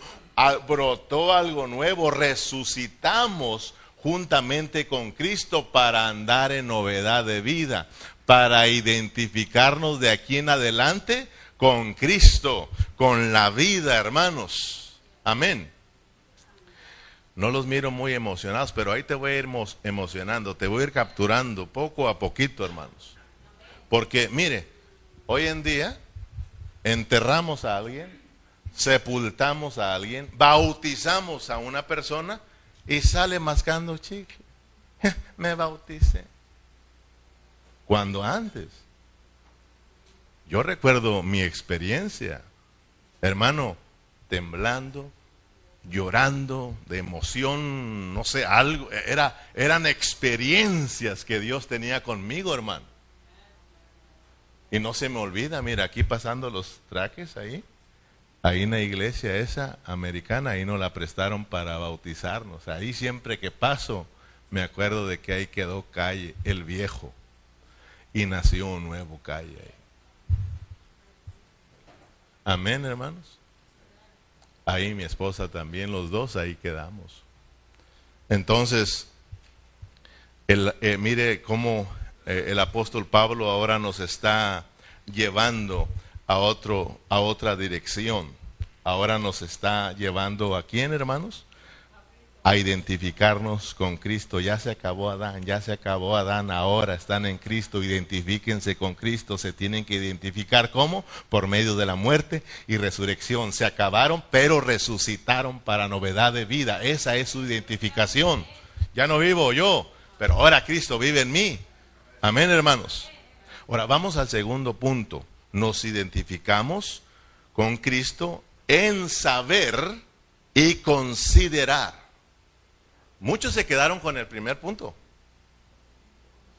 brotó algo nuevo, resucitamos juntamente con Cristo para andar en novedad de vida para identificarnos de aquí en adelante con Cristo, con la vida, hermanos. Amén. No los miro muy emocionados, pero ahí te voy a ir emocionando, te voy a ir capturando poco a poquito, hermanos. Porque, mire, hoy en día enterramos a alguien, sepultamos a alguien, bautizamos a una persona y sale mascando chicle. Me bauticé cuando antes. Yo recuerdo mi experiencia, hermano, temblando, llorando de emoción, no sé, algo, era, eran experiencias que Dios tenía conmigo, hermano. Y no se me olvida, mira, aquí pasando los trajes ahí, ahí en la iglesia esa americana, ahí nos la prestaron para bautizarnos. Ahí siempre que paso, me acuerdo de que ahí quedó calle, el viejo y nació un nuevo calle ahí. Amén, hermanos. Ahí mi esposa también, los dos ahí quedamos. Entonces, el, eh, mire cómo eh, el apóstol Pablo ahora nos está llevando a, otro, a otra dirección. Ahora nos está llevando a quién, hermanos? a identificarnos con Cristo. Ya se acabó Adán, ya se acabó Adán, ahora están en Cristo, identifíquense con Cristo, se tienen que identificar ¿cómo? Por medio de la muerte y resurrección. Se acabaron, pero resucitaron para novedad de vida. Esa es su identificación. Ya no vivo yo, pero ahora Cristo vive en mí. Amén, hermanos. Ahora vamos al segundo punto. Nos identificamos con Cristo en saber y considerar. Muchos se quedaron con el primer punto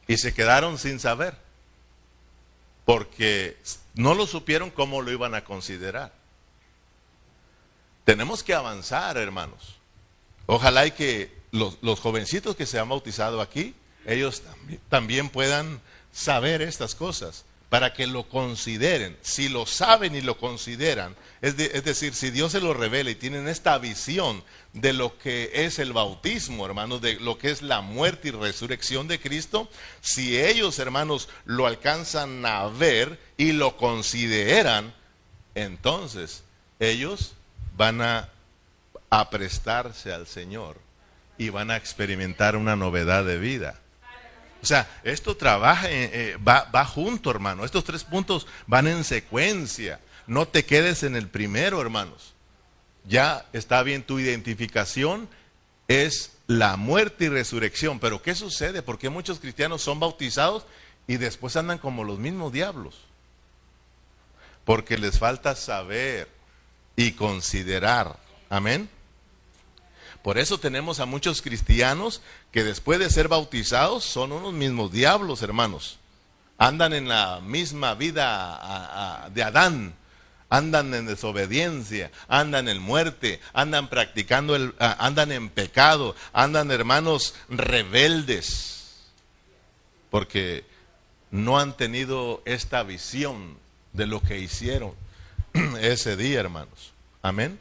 y se quedaron sin saber, porque no lo supieron cómo lo iban a considerar. Tenemos que avanzar, hermanos. Ojalá y que los, jovencitos que se han bautizado aquí, ellos también puedan saber estas cosas para que lo consideren. Si lo saben y lo consideran, es, decir, si Dios se lo revela y tienen esta visión de lo que es el bautismo, hermanos, de lo que es la muerte y resurrección de Cristo, si ellos, hermanos, lo alcanzan a ver y lo consideran, entonces ellos van a, a prestarse al Señor y van a experimentar una novedad de vida. O sea, esto trabaja, eh, eh, va, va junto, hermano. Estos tres puntos van en secuencia. No te quedes en el primero, hermanos. Ya está bien tu identificación, es la muerte y resurrección. Pero ¿qué sucede? Porque muchos cristianos son bautizados y después andan como los mismos diablos. Porque les falta saber y considerar. Amén. Por eso tenemos a muchos cristianos que después de ser bautizados son unos mismos diablos, hermanos. Andan en la misma vida de Adán, andan en desobediencia, andan en muerte, andan practicando, el, andan en pecado, andan hermanos rebeldes, porque no han tenido esta visión de lo que hicieron ese día, hermanos. Amén.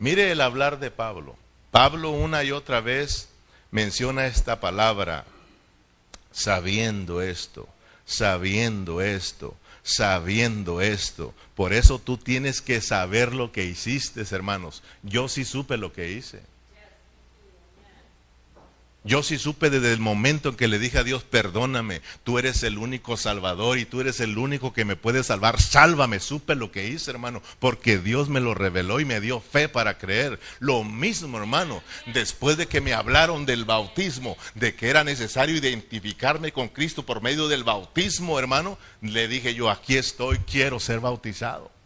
Mire el hablar de Pablo. Pablo una y otra vez menciona esta palabra, sabiendo esto, sabiendo esto, sabiendo esto. Por eso tú tienes que saber lo que hiciste, hermanos. Yo sí supe lo que hice. Yo sí supe desde el momento en que le dije a Dios, perdóname, tú eres el único salvador y tú eres el único que me puede salvar, sálvame, supe lo que hice, hermano, porque Dios me lo reveló y me dio fe para creer. Lo mismo, hermano, después de que me hablaron del bautismo, de que era necesario identificarme con Cristo por medio del bautismo, hermano, le dije yo, aquí estoy, quiero ser bautizado.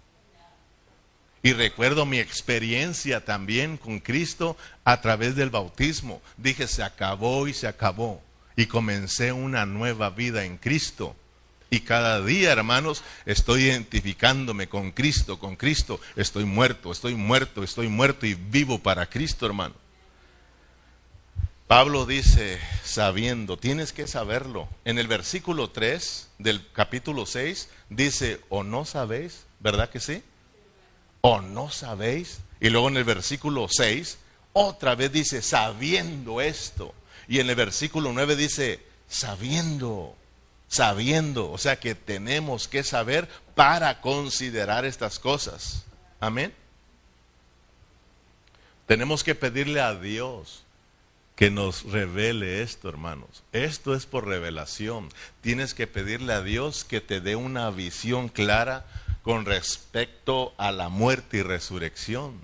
Y recuerdo mi experiencia también con Cristo a través del bautismo. Dije, se acabó y se acabó. Y comencé una nueva vida en Cristo. Y cada día, hermanos, estoy identificándome con Cristo, con Cristo. Estoy muerto, estoy muerto, estoy muerto y vivo para Cristo, hermano. Pablo dice, sabiendo, tienes que saberlo. En el versículo 3 del capítulo 6 dice, o no sabéis, ¿verdad que sí? ¿O no sabéis? Y luego en el versículo 6, otra vez dice, sabiendo esto. Y en el versículo 9 dice, sabiendo, sabiendo. O sea que tenemos que saber para considerar estas cosas. Amén. Tenemos que pedirle a Dios que nos revele esto, hermanos. Esto es por revelación. Tienes que pedirle a Dios que te dé una visión clara con respecto a la muerte y resurrección.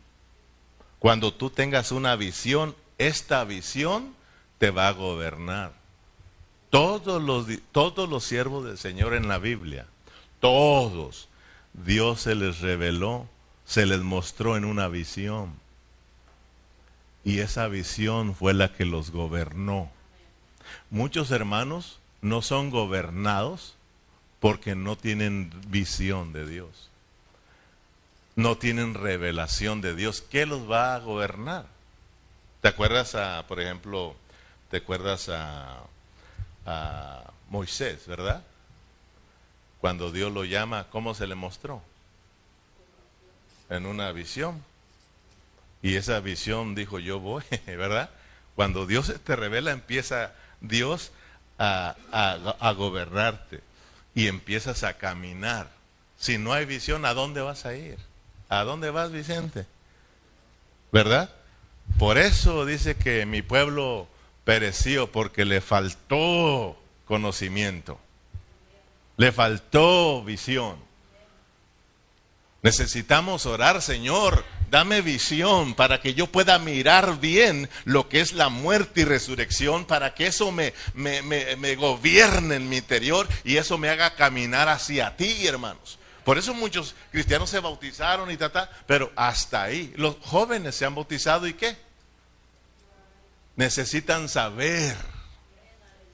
Cuando tú tengas una visión, esta visión te va a gobernar. Todos los, todos los siervos del Señor en la Biblia, todos, Dios se les reveló, se les mostró en una visión. Y esa visión fue la que los gobernó. Muchos hermanos no son gobernados porque no tienen visión de Dios. No tienen revelación de Dios. ¿Qué los va a gobernar? ¿Te acuerdas a, por ejemplo, te acuerdas a, a Moisés, verdad? Cuando Dios lo llama, ¿cómo se le mostró? En una visión. Y esa visión dijo, yo voy, ¿verdad? Cuando Dios te revela, empieza Dios a, a, a gobernarte y empiezas a caminar. Si no hay visión, ¿a dónde vas a ir? ¿A dónde vas, Vicente? ¿Verdad? Por eso dice que mi pueblo pereció porque le faltó conocimiento, le faltó visión. Necesitamos orar, Señor, dame visión para que yo pueda mirar bien lo que es la muerte y resurrección, para que eso me, me, gobierne en mi interior y eso me haga caminar hacia ti, hermanos. Por eso muchos cristianos se bautizaron y tal, pero hasta ahí. Los jóvenes se han bautizado y qué? Necesitan saber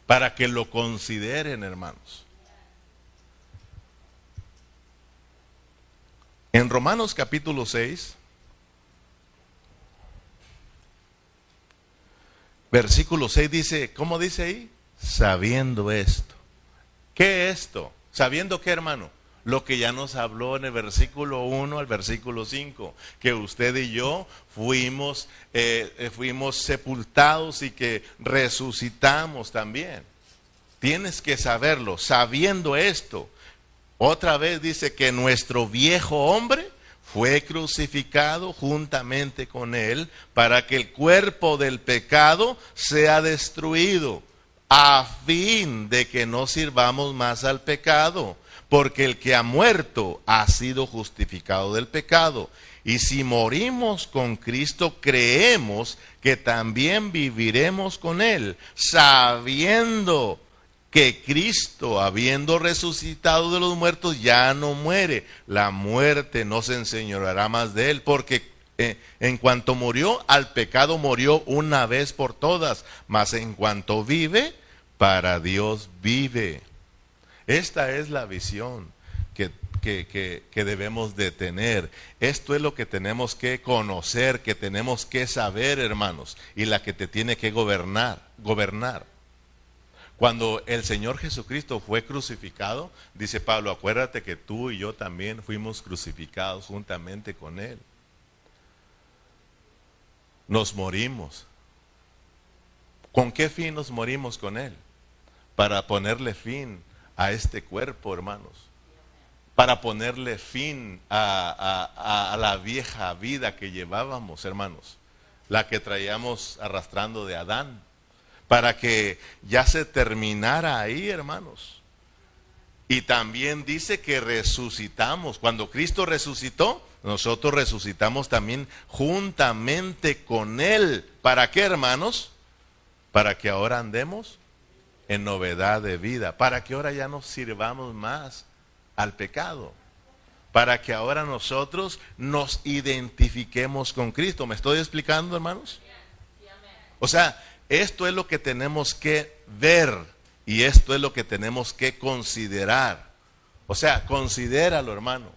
para que lo consideren, hermanos. En Romanos capítulo 6, Versículo 6 dice, ¿cómo dice ahí? Sabiendo esto. ¿Qué esto? ¿Sabiendo qué, hermano? Lo que ya nos habló en el versículo 1 al versículo 5, que usted y yo fuimos, eh, eh, fuimos sepultados y que resucitamos también. Tienes que saberlo, sabiendo esto. Otra vez dice que nuestro viejo hombre fue crucificado juntamente con él para que el cuerpo del pecado sea destruido, a fin de que no sirvamos más al pecado, porque el que ha muerto ha sido justificado del pecado. Y si morimos con Cristo, creemos que también viviremos con Él, sabiendo que Cristo, habiendo resucitado de los muertos, ya no muere. La muerte no se enseñoreará más de él, porque eh, en cuanto murió, al pecado murió una vez por todas, mas en cuanto vive, para Dios vive. Esta es la visión que, que, que, debemos de tener. Esto es lo que tenemos que conocer, que tenemos que saber, hermanos, y la que te tiene que gobernar, gobernar. Cuando el Señor Jesucristo fue crucificado, dice Pablo, acuérdate que tú y yo también fuimos crucificados juntamente con Él. Nos morimos. ¿Con qué fin nos morimos con Él? Para ponerle fin a este cuerpo, hermanos, para ponerle fin a, a la vieja vida que llevábamos, hermanos, la que traíamos arrastrando de Adán, para que ya se terminara ahí, hermanos. Y también dice que resucitamos. Cuando Cristo resucitó, nosotros resucitamos también juntamente con Él. ¿Para qué, hermanos? Para que ahora andemos en novedad de vida, para que ahora ya no sirvamos más al pecado, para que ahora nosotros nos identifiquemos con Cristo. ¿Me estoy explicando, hermanos? O sea, esto es lo que tenemos que ver y esto es lo que tenemos que considerar. O sea, considéralo, hermano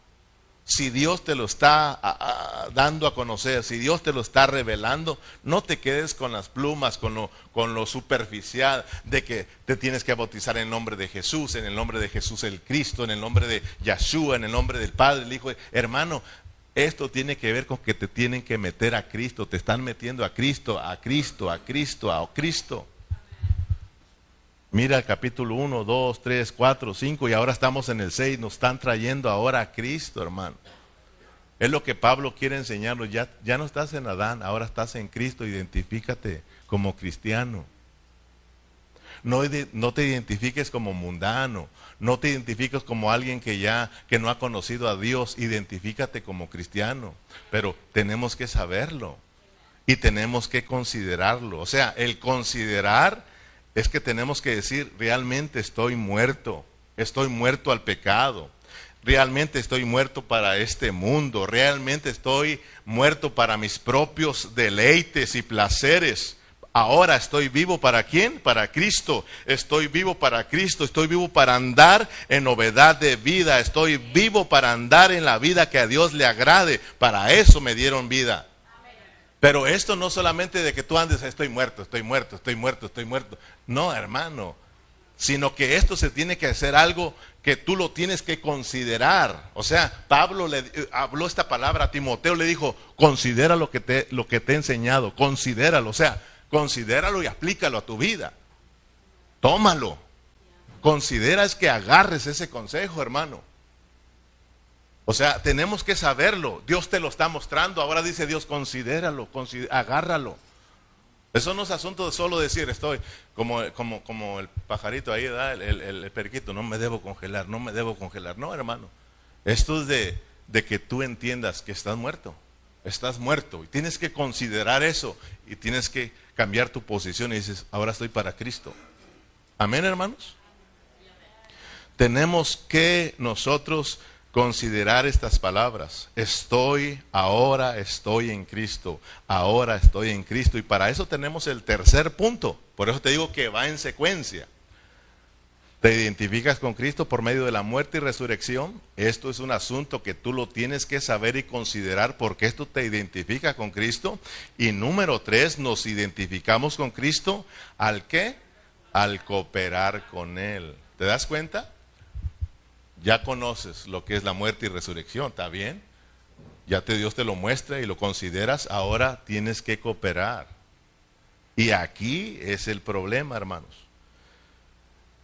si Dios te lo está dando a conocer, si Dios te lo está revelando, no te quedes con las plumas, con lo, con lo superficial de que te tienes que bautizar en el nombre de Jesús, en el nombre de Jesús el Cristo, en el nombre de Yahshua, en el nombre del Padre, el Hijo. Hermano, esto tiene que ver con que te tienen que meter a Cristo, te están metiendo a Cristo, a Cristo, a Cristo, a Cristo. Mira el capítulo 1, 2, 3, 4, 5 y ahora estamos en el 6. Nos están trayendo ahora a Cristo, hermano. Es lo que Pablo quiere enseñarnos. Ya, ya no estás en Adán, ahora estás en Cristo. Identifícate como cristiano. No, te identifiques como mundano, no te identifiques como alguien que ya que no ha conocido a Dios, identifícate como cristiano, pero tenemos que saberlo y tenemos que considerarlo. O sea, el considerar es que tenemos que decir, realmente estoy muerto, estoy muerto al pecado, realmente estoy muerto para este mundo, realmente estoy muerto para mis propios deleites y placeres. Ahora estoy vivo para quién? Para Cristo. Estoy vivo para Cristo. Estoy vivo para andar en novedad de vida. Estoy vivo para andar en la vida que a Dios le agrade. Para eso me dieron vida. Pero esto no solamente de que tú andes, estoy muerto, estoy muerto, estoy muerto, estoy muerto. No, hermano. Sino que esto se tiene que hacer algo que tú lo tienes que considerar. O sea, Pablo le eh, habló esta palabra a Timoteo, le dijo, considera lo que te, lo que te he enseñado, considéralo. O sea, considéralo y aplícalo a tu vida. Tómalo. Considera es que agarres ese consejo, hermano. O sea, tenemos que saberlo. Dios te lo está mostrando. Ahora dice Dios, considéralo, agárralo. Eso no es asunto de solo decir, estoy como, como, como el pajarito ahí, el, el, periquito, no me debo congelar, no me debo congelar. No, hermano. Esto es de, de que tú entiendas que estás muerto. Estás muerto. Y tienes que considerar eso. Y tienes que cambiar tu posición y dices, ahora estoy para Cristo. Amén, hermanos. Tenemos que nosotros considerar estas palabras. Estoy, ahora estoy en Cristo, ahora estoy en Cristo. Y para eso tenemos el tercer punto. Por eso te digo que va en secuencia. Te identificas con Cristo por medio de la muerte y resurrección. Esto es un asunto que tú lo tienes que saber y considerar porque esto te identifica con Cristo. Y número tres, nos identificamos con Cristo al qué? Al cooperar con Él. ¿Te das cuenta? ya conoces lo que es la muerte y resurrección, ¿está bien? Ya te Dios te lo muestra y lo consideras, ahora tienes que cooperar. Y aquí es el problema, hermanos.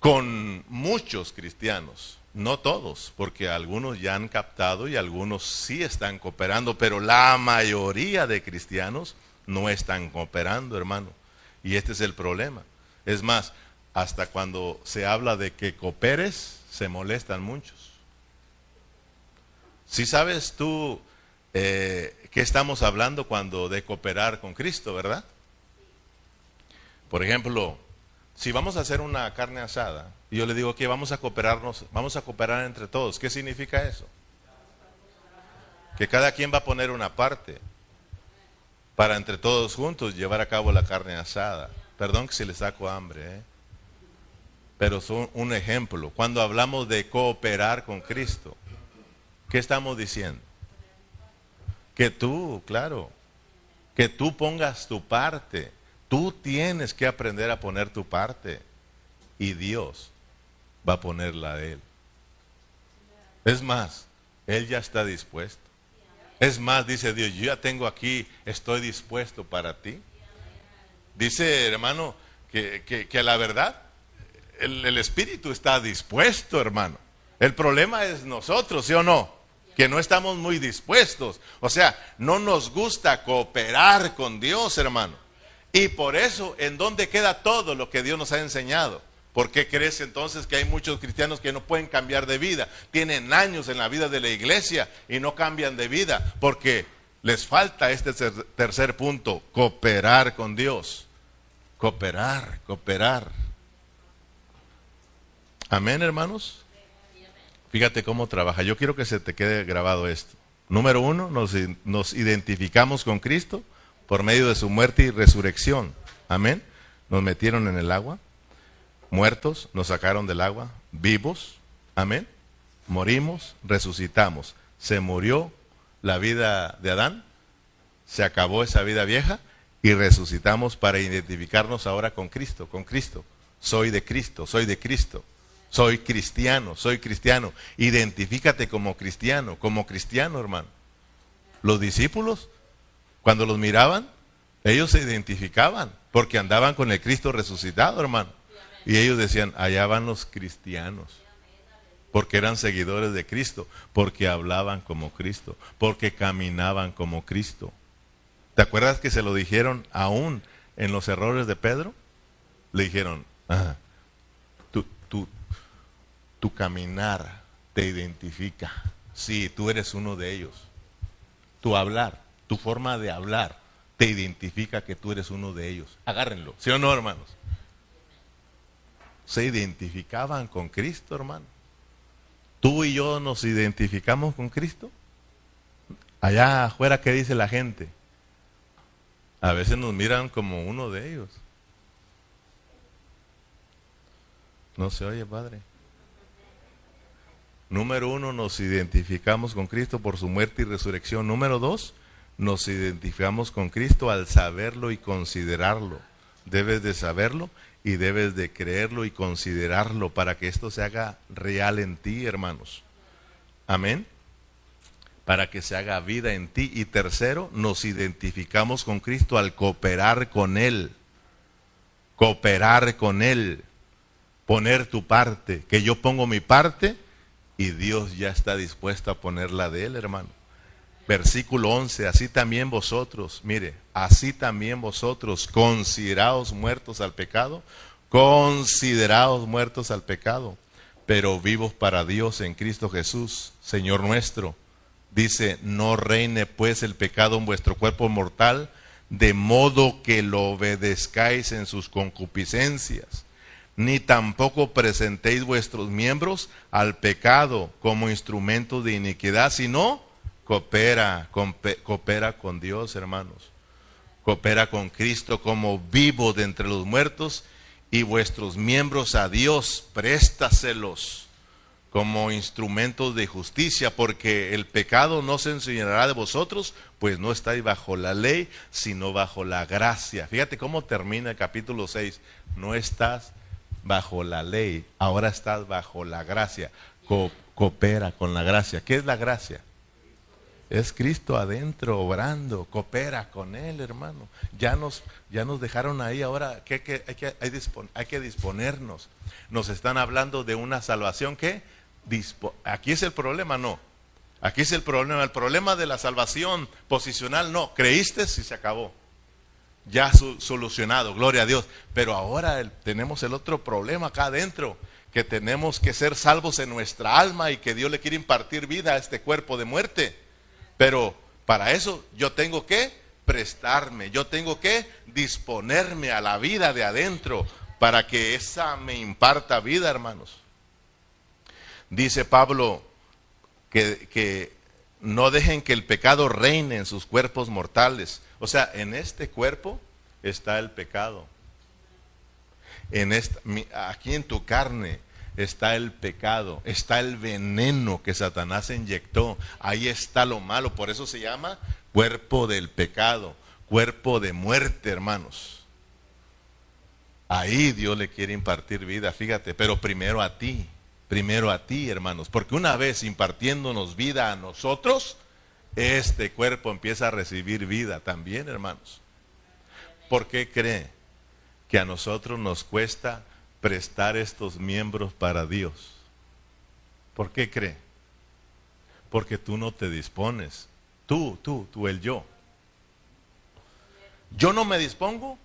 Con muchos cristianos, no todos, porque algunos ya han captado y algunos sí están cooperando, pero la mayoría de cristianos no están cooperando, hermano. Y este es el problema. Es más, hasta cuando se habla de que cooperes, se molestan muchos. Si sabes tú eh, qué estamos hablando cuando de cooperar con Cristo, ¿verdad? Por ejemplo, si vamos a hacer una carne asada y yo le digo que vamos a cooperarnos, vamos a cooperar entre todos, ¿qué significa eso? Que cada quien va a poner una parte para entre todos juntos llevar a cabo la carne asada. Perdón que si le saco hambre, ¿eh? pero son un ejemplo. Cuando hablamos de cooperar con Cristo, ¿qué estamos diciendo? Que tú, claro, que tú pongas tu parte. Tú tienes que aprender a poner tu parte y Dios va a poner la de Él. Es más, Él ya está dispuesto. Es más, dice Dios, yo ya tengo aquí, estoy dispuesto para ti. Dice, hermano, que, la verdad el, el espíritu está dispuesto, hermano. El problema es nosotros, ¿sí o no? Que no estamos muy dispuestos. O sea, no nos gusta cooperar con Dios, hermano. Y por eso, ¿en dónde queda todo lo que Dios nos ha enseñado? ¿Por qué crees entonces que hay muchos cristianos que no pueden cambiar de vida? Tienen años en la vida de la iglesia y no cambian de vida porque les falta este tercer punto, cooperar con Dios. Cooperar, cooperar. Amén, hermanos. Fíjate cómo trabaja. Yo quiero que se te quede grabado esto. Número uno, nos, nos identificamos con Cristo por medio de su muerte y resurrección. Amén. Nos metieron en el agua, muertos, nos sacaron del agua, vivos. Amén. Morimos, resucitamos. Se murió la vida de Adán, se acabó esa vida vieja y resucitamos para identificarnos ahora con Cristo, con Cristo. Soy de Cristo, soy de Cristo. Soy cristiano, soy cristiano. Identifícate como cristiano, como cristiano, hermano. Los discípulos, cuando los miraban, ellos se identificaban porque andaban con el Cristo resucitado, hermano. Y ellos decían, allá van los cristianos. Porque eran seguidores de Cristo, porque hablaban como Cristo, porque caminaban como Cristo. ¿Te acuerdas que se lo dijeron aún en los errores de Pedro? Le dijeron, ah, tú, tu caminar te identifica. Sí, tú eres uno de ellos. Tu hablar, tu forma de hablar, te identifica que tú eres uno de ellos. Agárrenlo, ¿sí o no, hermanos? Se identificaban con Cristo, hermano. Tú y yo nos identificamos con Cristo. Allá afuera, ¿qué dice la gente? A veces nos miran como uno de ellos. No se oye, Padre. Número uno, nos identificamos con Cristo por su muerte y resurrección. Número dos, nos identificamos con Cristo al saberlo y considerarlo. Debes de saberlo y debes de creerlo y considerarlo para que esto se haga real en ti, hermanos. Amén. Para que se haga vida en ti. Y tercero, nos identificamos con Cristo al cooperar con Él. Cooperar con Él. Poner tu parte. Que yo pongo mi parte y Dios ya está dispuesto a poner la de él, hermano. Versículo 11, así también vosotros, mire, así también vosotros, considerados muertos al pecado, considerados muertos al pecado, pero vivos para Dios en Cristo Jesús, Señor nuestro. Dice, no reine pues el pecado en vuestro cuerpo mortal, de modo que lo obedezcáis en sus concupiscencias ni tampoco presentéis vuestros miembros al pecado como instrumentos de iniquidad, sino coopera, coopera con Dios, hermanos. Coopera con Cristo como vivo de entre los muertos y vuestros miembros a Dios, préstaselos como instrumentos de justicia, porque el pecado no se enseñará de vosotros, pues no estáis bajo la ley, sino bajo la gracia. Fíjate cómo termina el capítulo 6. No estás bajo la ley, ahora estás bajo la gracia. coopera con la gracia. ¿Qué es la gracia? Es Cristo adentro obrando, coopera con Él, hermano. Ya nos, ya nos dejaron ahí, ahora hay, que, hay, que, hay, que disponernos. Nos están hablando de una salvación que, aquí es el problema, no. Aquí es el problema, el problema de la salvación posicional, no. Creíste y se acabó ya solucionado, gloria a Dios. Pero ahora tenemos el otro problema acá adentro, que tenemos que ser salvos en nuestra alma y que Dios le quiere impartir vida a este cuerpo de muerte. Pero para eso yo tengo que prestarme, yo tengo que disponerme a la vida de adentro para que esa me imparta vida, hermanos. Dice Pablo que, que no dejen que el pecado reine en sus cuerpos mortales o sea, en este cuerpo está el pecado. En esta, aquí en tu carne está el pecado, está el veneno que Satanás inyectó. Ahí está lo malo. Por eso se llama cuerpo del pecado, cuerpo de muerte, hermanos. Ahí Dios le quiere impartir vida, fíjate, pero primero a ti, primero a ti, hermanos, porque una vez impartiéndonos vida a nosotros, este cuerpo empieza a recibir vida también, hermanos. ¿Por qué cree que a nosotros nos cuesta prestar estos miembros para Dios. ¿Por qué cree? Porque tú no te dispones. Tú, tú, tú, el yo. Yo no me dispongo,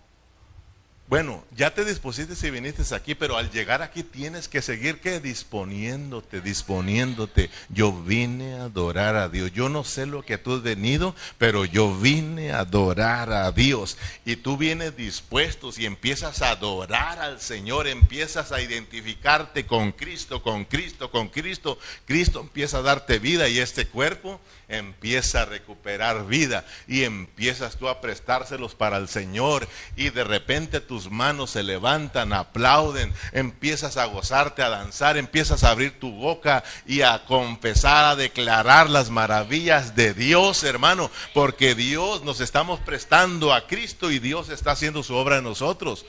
bueno, ya te dispusiste si viniste aquí, pero al llegar aquí tienes que seguir que disponiéndote, disponiéndote. Yo vine a adorar a Dios. Yo no sé lo que tú has venido, pero yo vine a adorar a Dios. Y tú vienes dispuesto y empiezas a adorar al Señor, empiezas a identificarte con Cristo, con Cristo, con Cristo. Cristo empieza a darte vida y este cuerpo empieza a recuperar vida y empiezas tú a prestárselos para el Señor y de repente tus manos se levantan, aplauden, empiezas a gozarte, a danzar, empiezas a abrir tu boca y a confesar, a declarar las maravillas de Dios, hermano, porque Dios nos estamos prestando a Cristo y Dios está haciendo su obra en nosotros.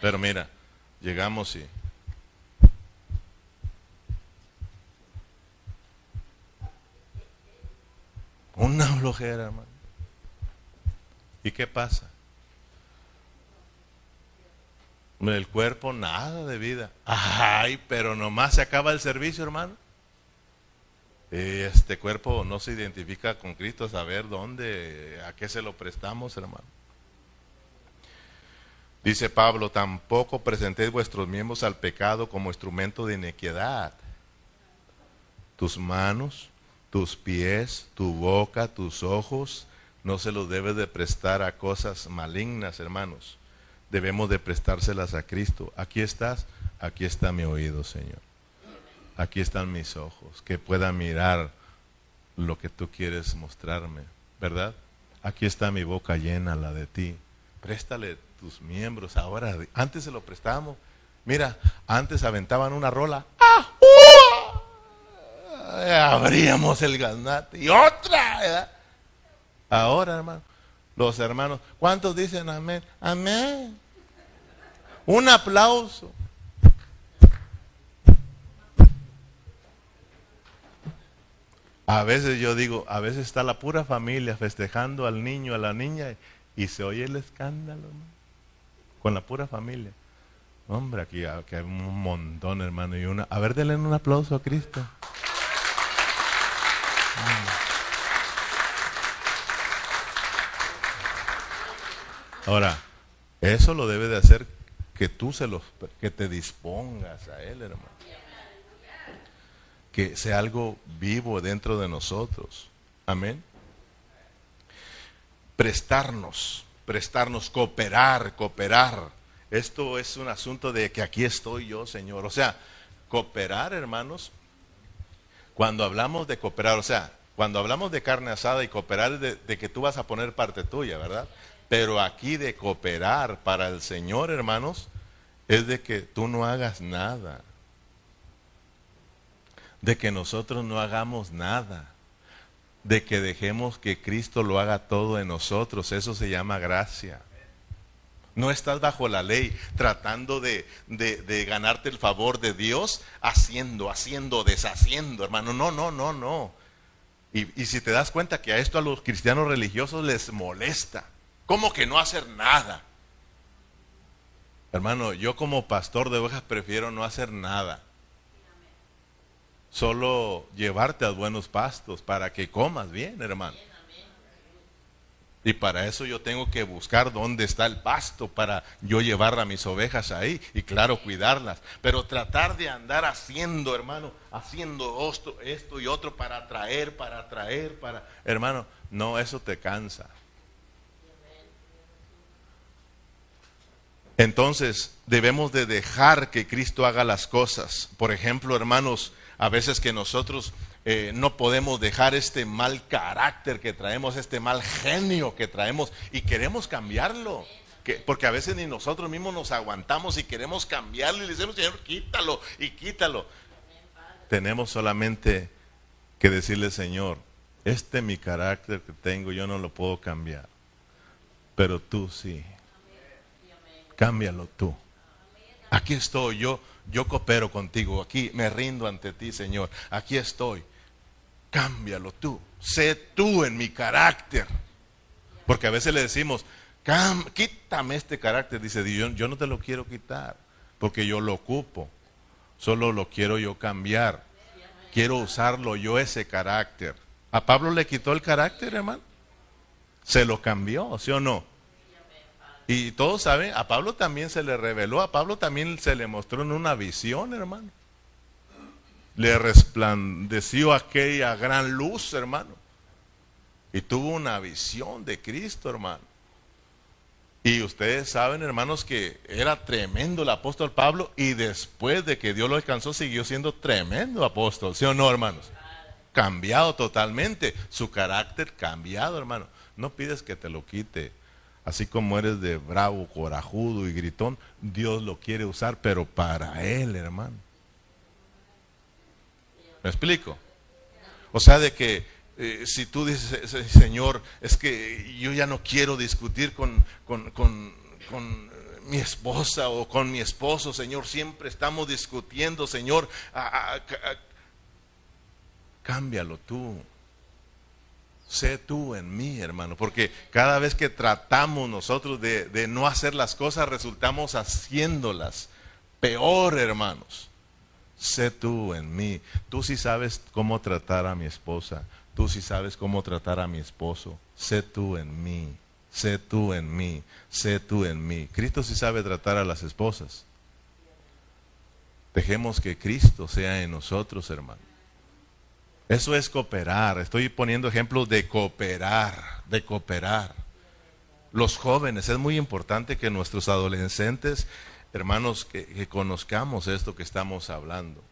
Pero mira, llegamos y Una flojera, hermano. ¿Y qué pasa? El cuerpo nada de vida. Ay, pero nomás se acaba el servicio, hermano. Este cuerpo no se identifica con Cristo, a saber dónde, a qué se lo prestamos, hermano. Dice Pablo, tampoco presentéis vuestros miembros al pecado como instrumento de iniquidad. Tus manos tus pies, tu boca, tus ojos, no se los debes de prestar a cosas malignas, hermanos. Debemos de prestárselas a Cristo. Aquí estás, aquí está mi oído, Señor. Aquí están mis ojos, que pueda mirar lo que tú quieres mostrarme, ¿verdad? Aquí está mi boca llena, la de ti. Préstale tus miembros ahora. Antes se lo prestábamos. Mira, antes aventaban una rola. ¡Ah! Abríamos el ganate y otra. Ahora, hermano, los hermanos, ¿cuántos dicen amén? Amén. Un aplauso. A veces yo digo, a veces está la pura familia festejando al niño, a la niña, y se oye el escándalo, con la pura familia. Hombre, aquí, aquí, hay un montón, hermano, y una. A ver, denle un aplauso a Cristo. Ahora, eso lo debe de hacer que tú se los, que te dispongas a él, hermano. Que sea algo vivo dentro de nosotros. Amén. Prestarnos, prestarnos, cooperar, cooperar. Esto es un asunto de que aquí estoy yo, Señor. O sea, cooperar, hermanos, cuando hablamos de cooperar, o sea, cuando hablamos de carne asada y cooperar de, de que tú vas a poner parte tuya, ¿verdad? Pero aquí de cooperar para el Señor, hermanos, es de que tú no hagas nada. De que nosotros no hagamos nada. De que dejemos que Cristo lo haga todo en nosotros. Eso se llama gracia. No estás bajo la ley tratando de, ganarte el favor de Dios haciendo, haciendo, deshaciendo, hermano. No, no, no, no. Y, y, si te das cuenta que a esto a los cristianos religiosos les molesta. ¿Cómo que no hacer nada? Hermano, yo como pastor de ovejas prefiero no hacer nada. Solo llevarte a buenos pastos para que comas bien, hermano. Y para eso yo tengo que buscar dónde está el pasto para yo llevar a mis ovejas ahí y claro, cuidarlas. Pero tratar de andar haciendo, hermano, haciendo esto, y otro para atraer, para atraer, para... Hermano, no, eso te cansa. Entonces debemos de dejar que Cristo haga las cosas. Por ejemplo, hermanos, a veces que nosotros eh, no podemos dejar este mal carácter que traemos, este mal genio que traemos y queremos cambiarlo. porque a veces ni nosotros mismos nos aguantamos y queremos cambiarlo y le decimos, Señor, quítalo y quítalo. Tenemos solamente que decirle, Señor, este mi carácter que tengo, yo no lo puedo cambiar, pero tú sí cámbialo tú. Aquí estoy, yo, yo coopero contigo, aquí me rindo ante ti, Señor. Aquí estoy. Cámbialo tú. Sé tú en mi carácter. Porque a veces le decimos, quítame este carácter, dice Dios, yo, no te lo quiero quitar. porque yo lo ocupo. Solo lo quiero yo cambiar. Quiero usarlo yo ese carácter. ¿A Pablo le quitó el carácter, hermano? Se lo cambió, ¿sí o no? Y todos saben, a Pablo también se le reveló, a Pablo también se le mostró en una visión, hermano. Le resplandeció aquella gran luz, hermano. Y tuvo una visión de Cristo, hermano. Y ustedes saben, hermanos, que era tremendo el apóstol Pablo y después de que Dios lo alcanzó siguió siendo tremendo apóstol, ¿sí o no, hermanos? Cambiado totalmente, su carácter cambiado, hermano. No pides que te lo quite. Así como eres de bravo, corajudo y gritón, Dios lo quiere usar, pero para Él, hermano. ¿Me explico? O sea, de que eh, si tú dices, Señor, es que yo ya no quiero discutir con, con, con, con mi esposa o con mi esposo, Señor, siempre estamos discutiendo, Señor, cámbialo tú. Sé tú en mí, hermano, porque cada vez que tratamos nosotros de, de no hacer las cosas, resultamos haciéndolas peor, hermanos. Sé tú en mí. Tú sí sabes cómo tratar a mi esposa. Tú sí sabes cómo tratar a mi esposo. Sé tú en mí. Sé tú en mí. Sé tú en mí. Cristo sí sabe tratar a las esposas. Dejemos que Cristo sea en nosotros, hermano. Eso es cooperar. Estoy poniendo ejemplos de cooperar, de cooperar. Los jóvenes, es muy importante que nuestros adolescentes, hermanos, que, que conozcamos esto que estamos hablando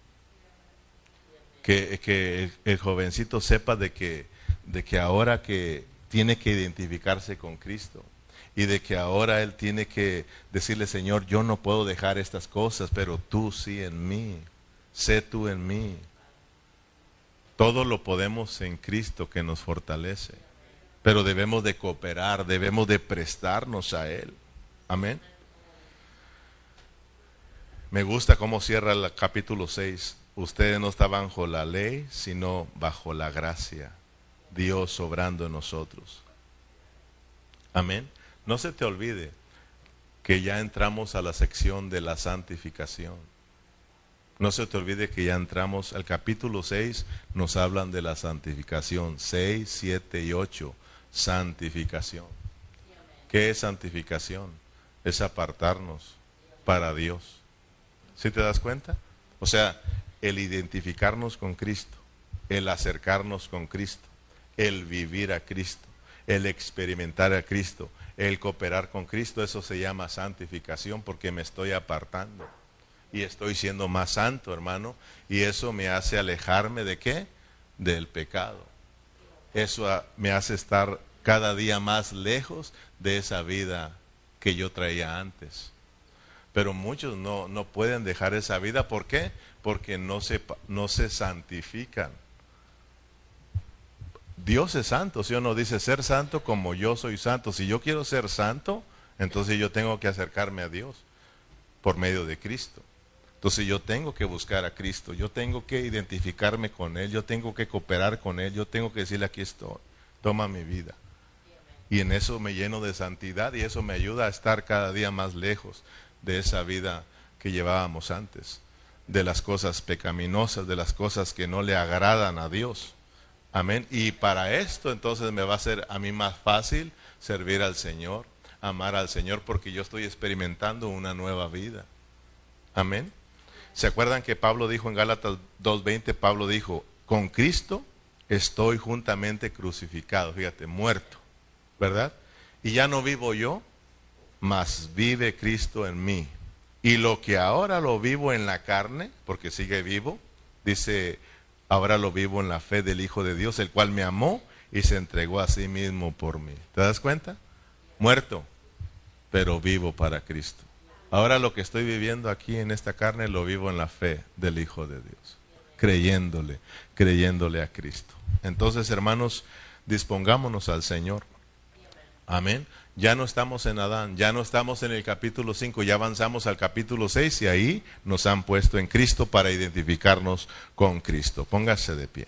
que, el, jovencito sepa de que, de que ahora que tiene que identificarse con Cristo y de que ahora él tiene que decirle, Señor, yo no puedo dejar estas cosas, pero tú sí en mí, sé tú en mí. Todo lo podemos en Cristo que nos fortalece, pero debemos de cooperar, debemos de prestarnos a Él. Amén. Me gusta cómo cierra el capítulo 6. Ustedes no está bajo la ley, sino bajo la gracia. Dios obrando en nosotros. Amén. No se te olvide que ya entramos a la sección de la santificación. No se te olvide que ya entramos al capítulo 6, nos hablan de la santificación. 6, 7 y 8, santificación. ¿Qué es santificación? Es apartarnos para Dios. ¿Sí te das cuenta? O sea, el identificarnos con Cristo, el acercarnos con Cristo, el vivir a Cristo, el experimentar a Cristo, el cooperar con Cristo, eso se llama santificación porque me estoy apartando y estoy siendo más santo, hermano, y eso me hace alejarme de qué? Del pecado. Eso me hace estar cada día más lejos de esa vida que yo traía antes. Pero muchos no, no pueden dejar esa vida, ¿por qué? porque no se, no se santifican. Dios es santo, si uno dice ser santo como yo soy santo. Si yo quiero ser santo, entonces yo tengo que acercarme a Dios por medio de Cristo. Entonces yo tengo que buscar a Cristo, yo tengo que identificarme con Él, yo tengo que cooperar con Él, yo tengo que decirle aquí estoy, toma mi vida. Y en eso me lleno de santidad y eso me ayuda a estar cada día más lejos de esa vida que llevábamos antes de las cosas pecaminosas, de las cosas que no le agradan a Dios. Amén. Y para esto entonces me va a ser a mí más fácil servir al Señor, amar al Señor, porque yo estoy experimentando una nueva vida. Amén. ¿Se acuerdan que Pablo dijo en Gálatas 2.20, Pablo dijo, con Cristo estoy juntamente crucificado, fíjate, muerto, ¿verdad? Y ya no vivo yo, mas vive Cristo en mí. Y lo que ahora lo vivo en la carne, porque sigue vivo, dice, ahora lo vivo en la fe del Hijo de Dios, el cual me amó y se entregó a sí mismo por mí. ¿Te das cuenta? Muerto, pero vivo para Cristo. Ahora lo que estoy viviendo aquí en esta carne lo vivo en la fe del Hijo de Dios, creyéndole, creyéndole a Cristo. Entonces, hermanos, dispongámonos al Señor. Amén. Ya no estamos en Adán, ya no estamos en el capítulo 5, ya avanzamos al capítulo 6 y ahí nos han puesto en Cristo para identificarnos con Cristo. Póngase de pie.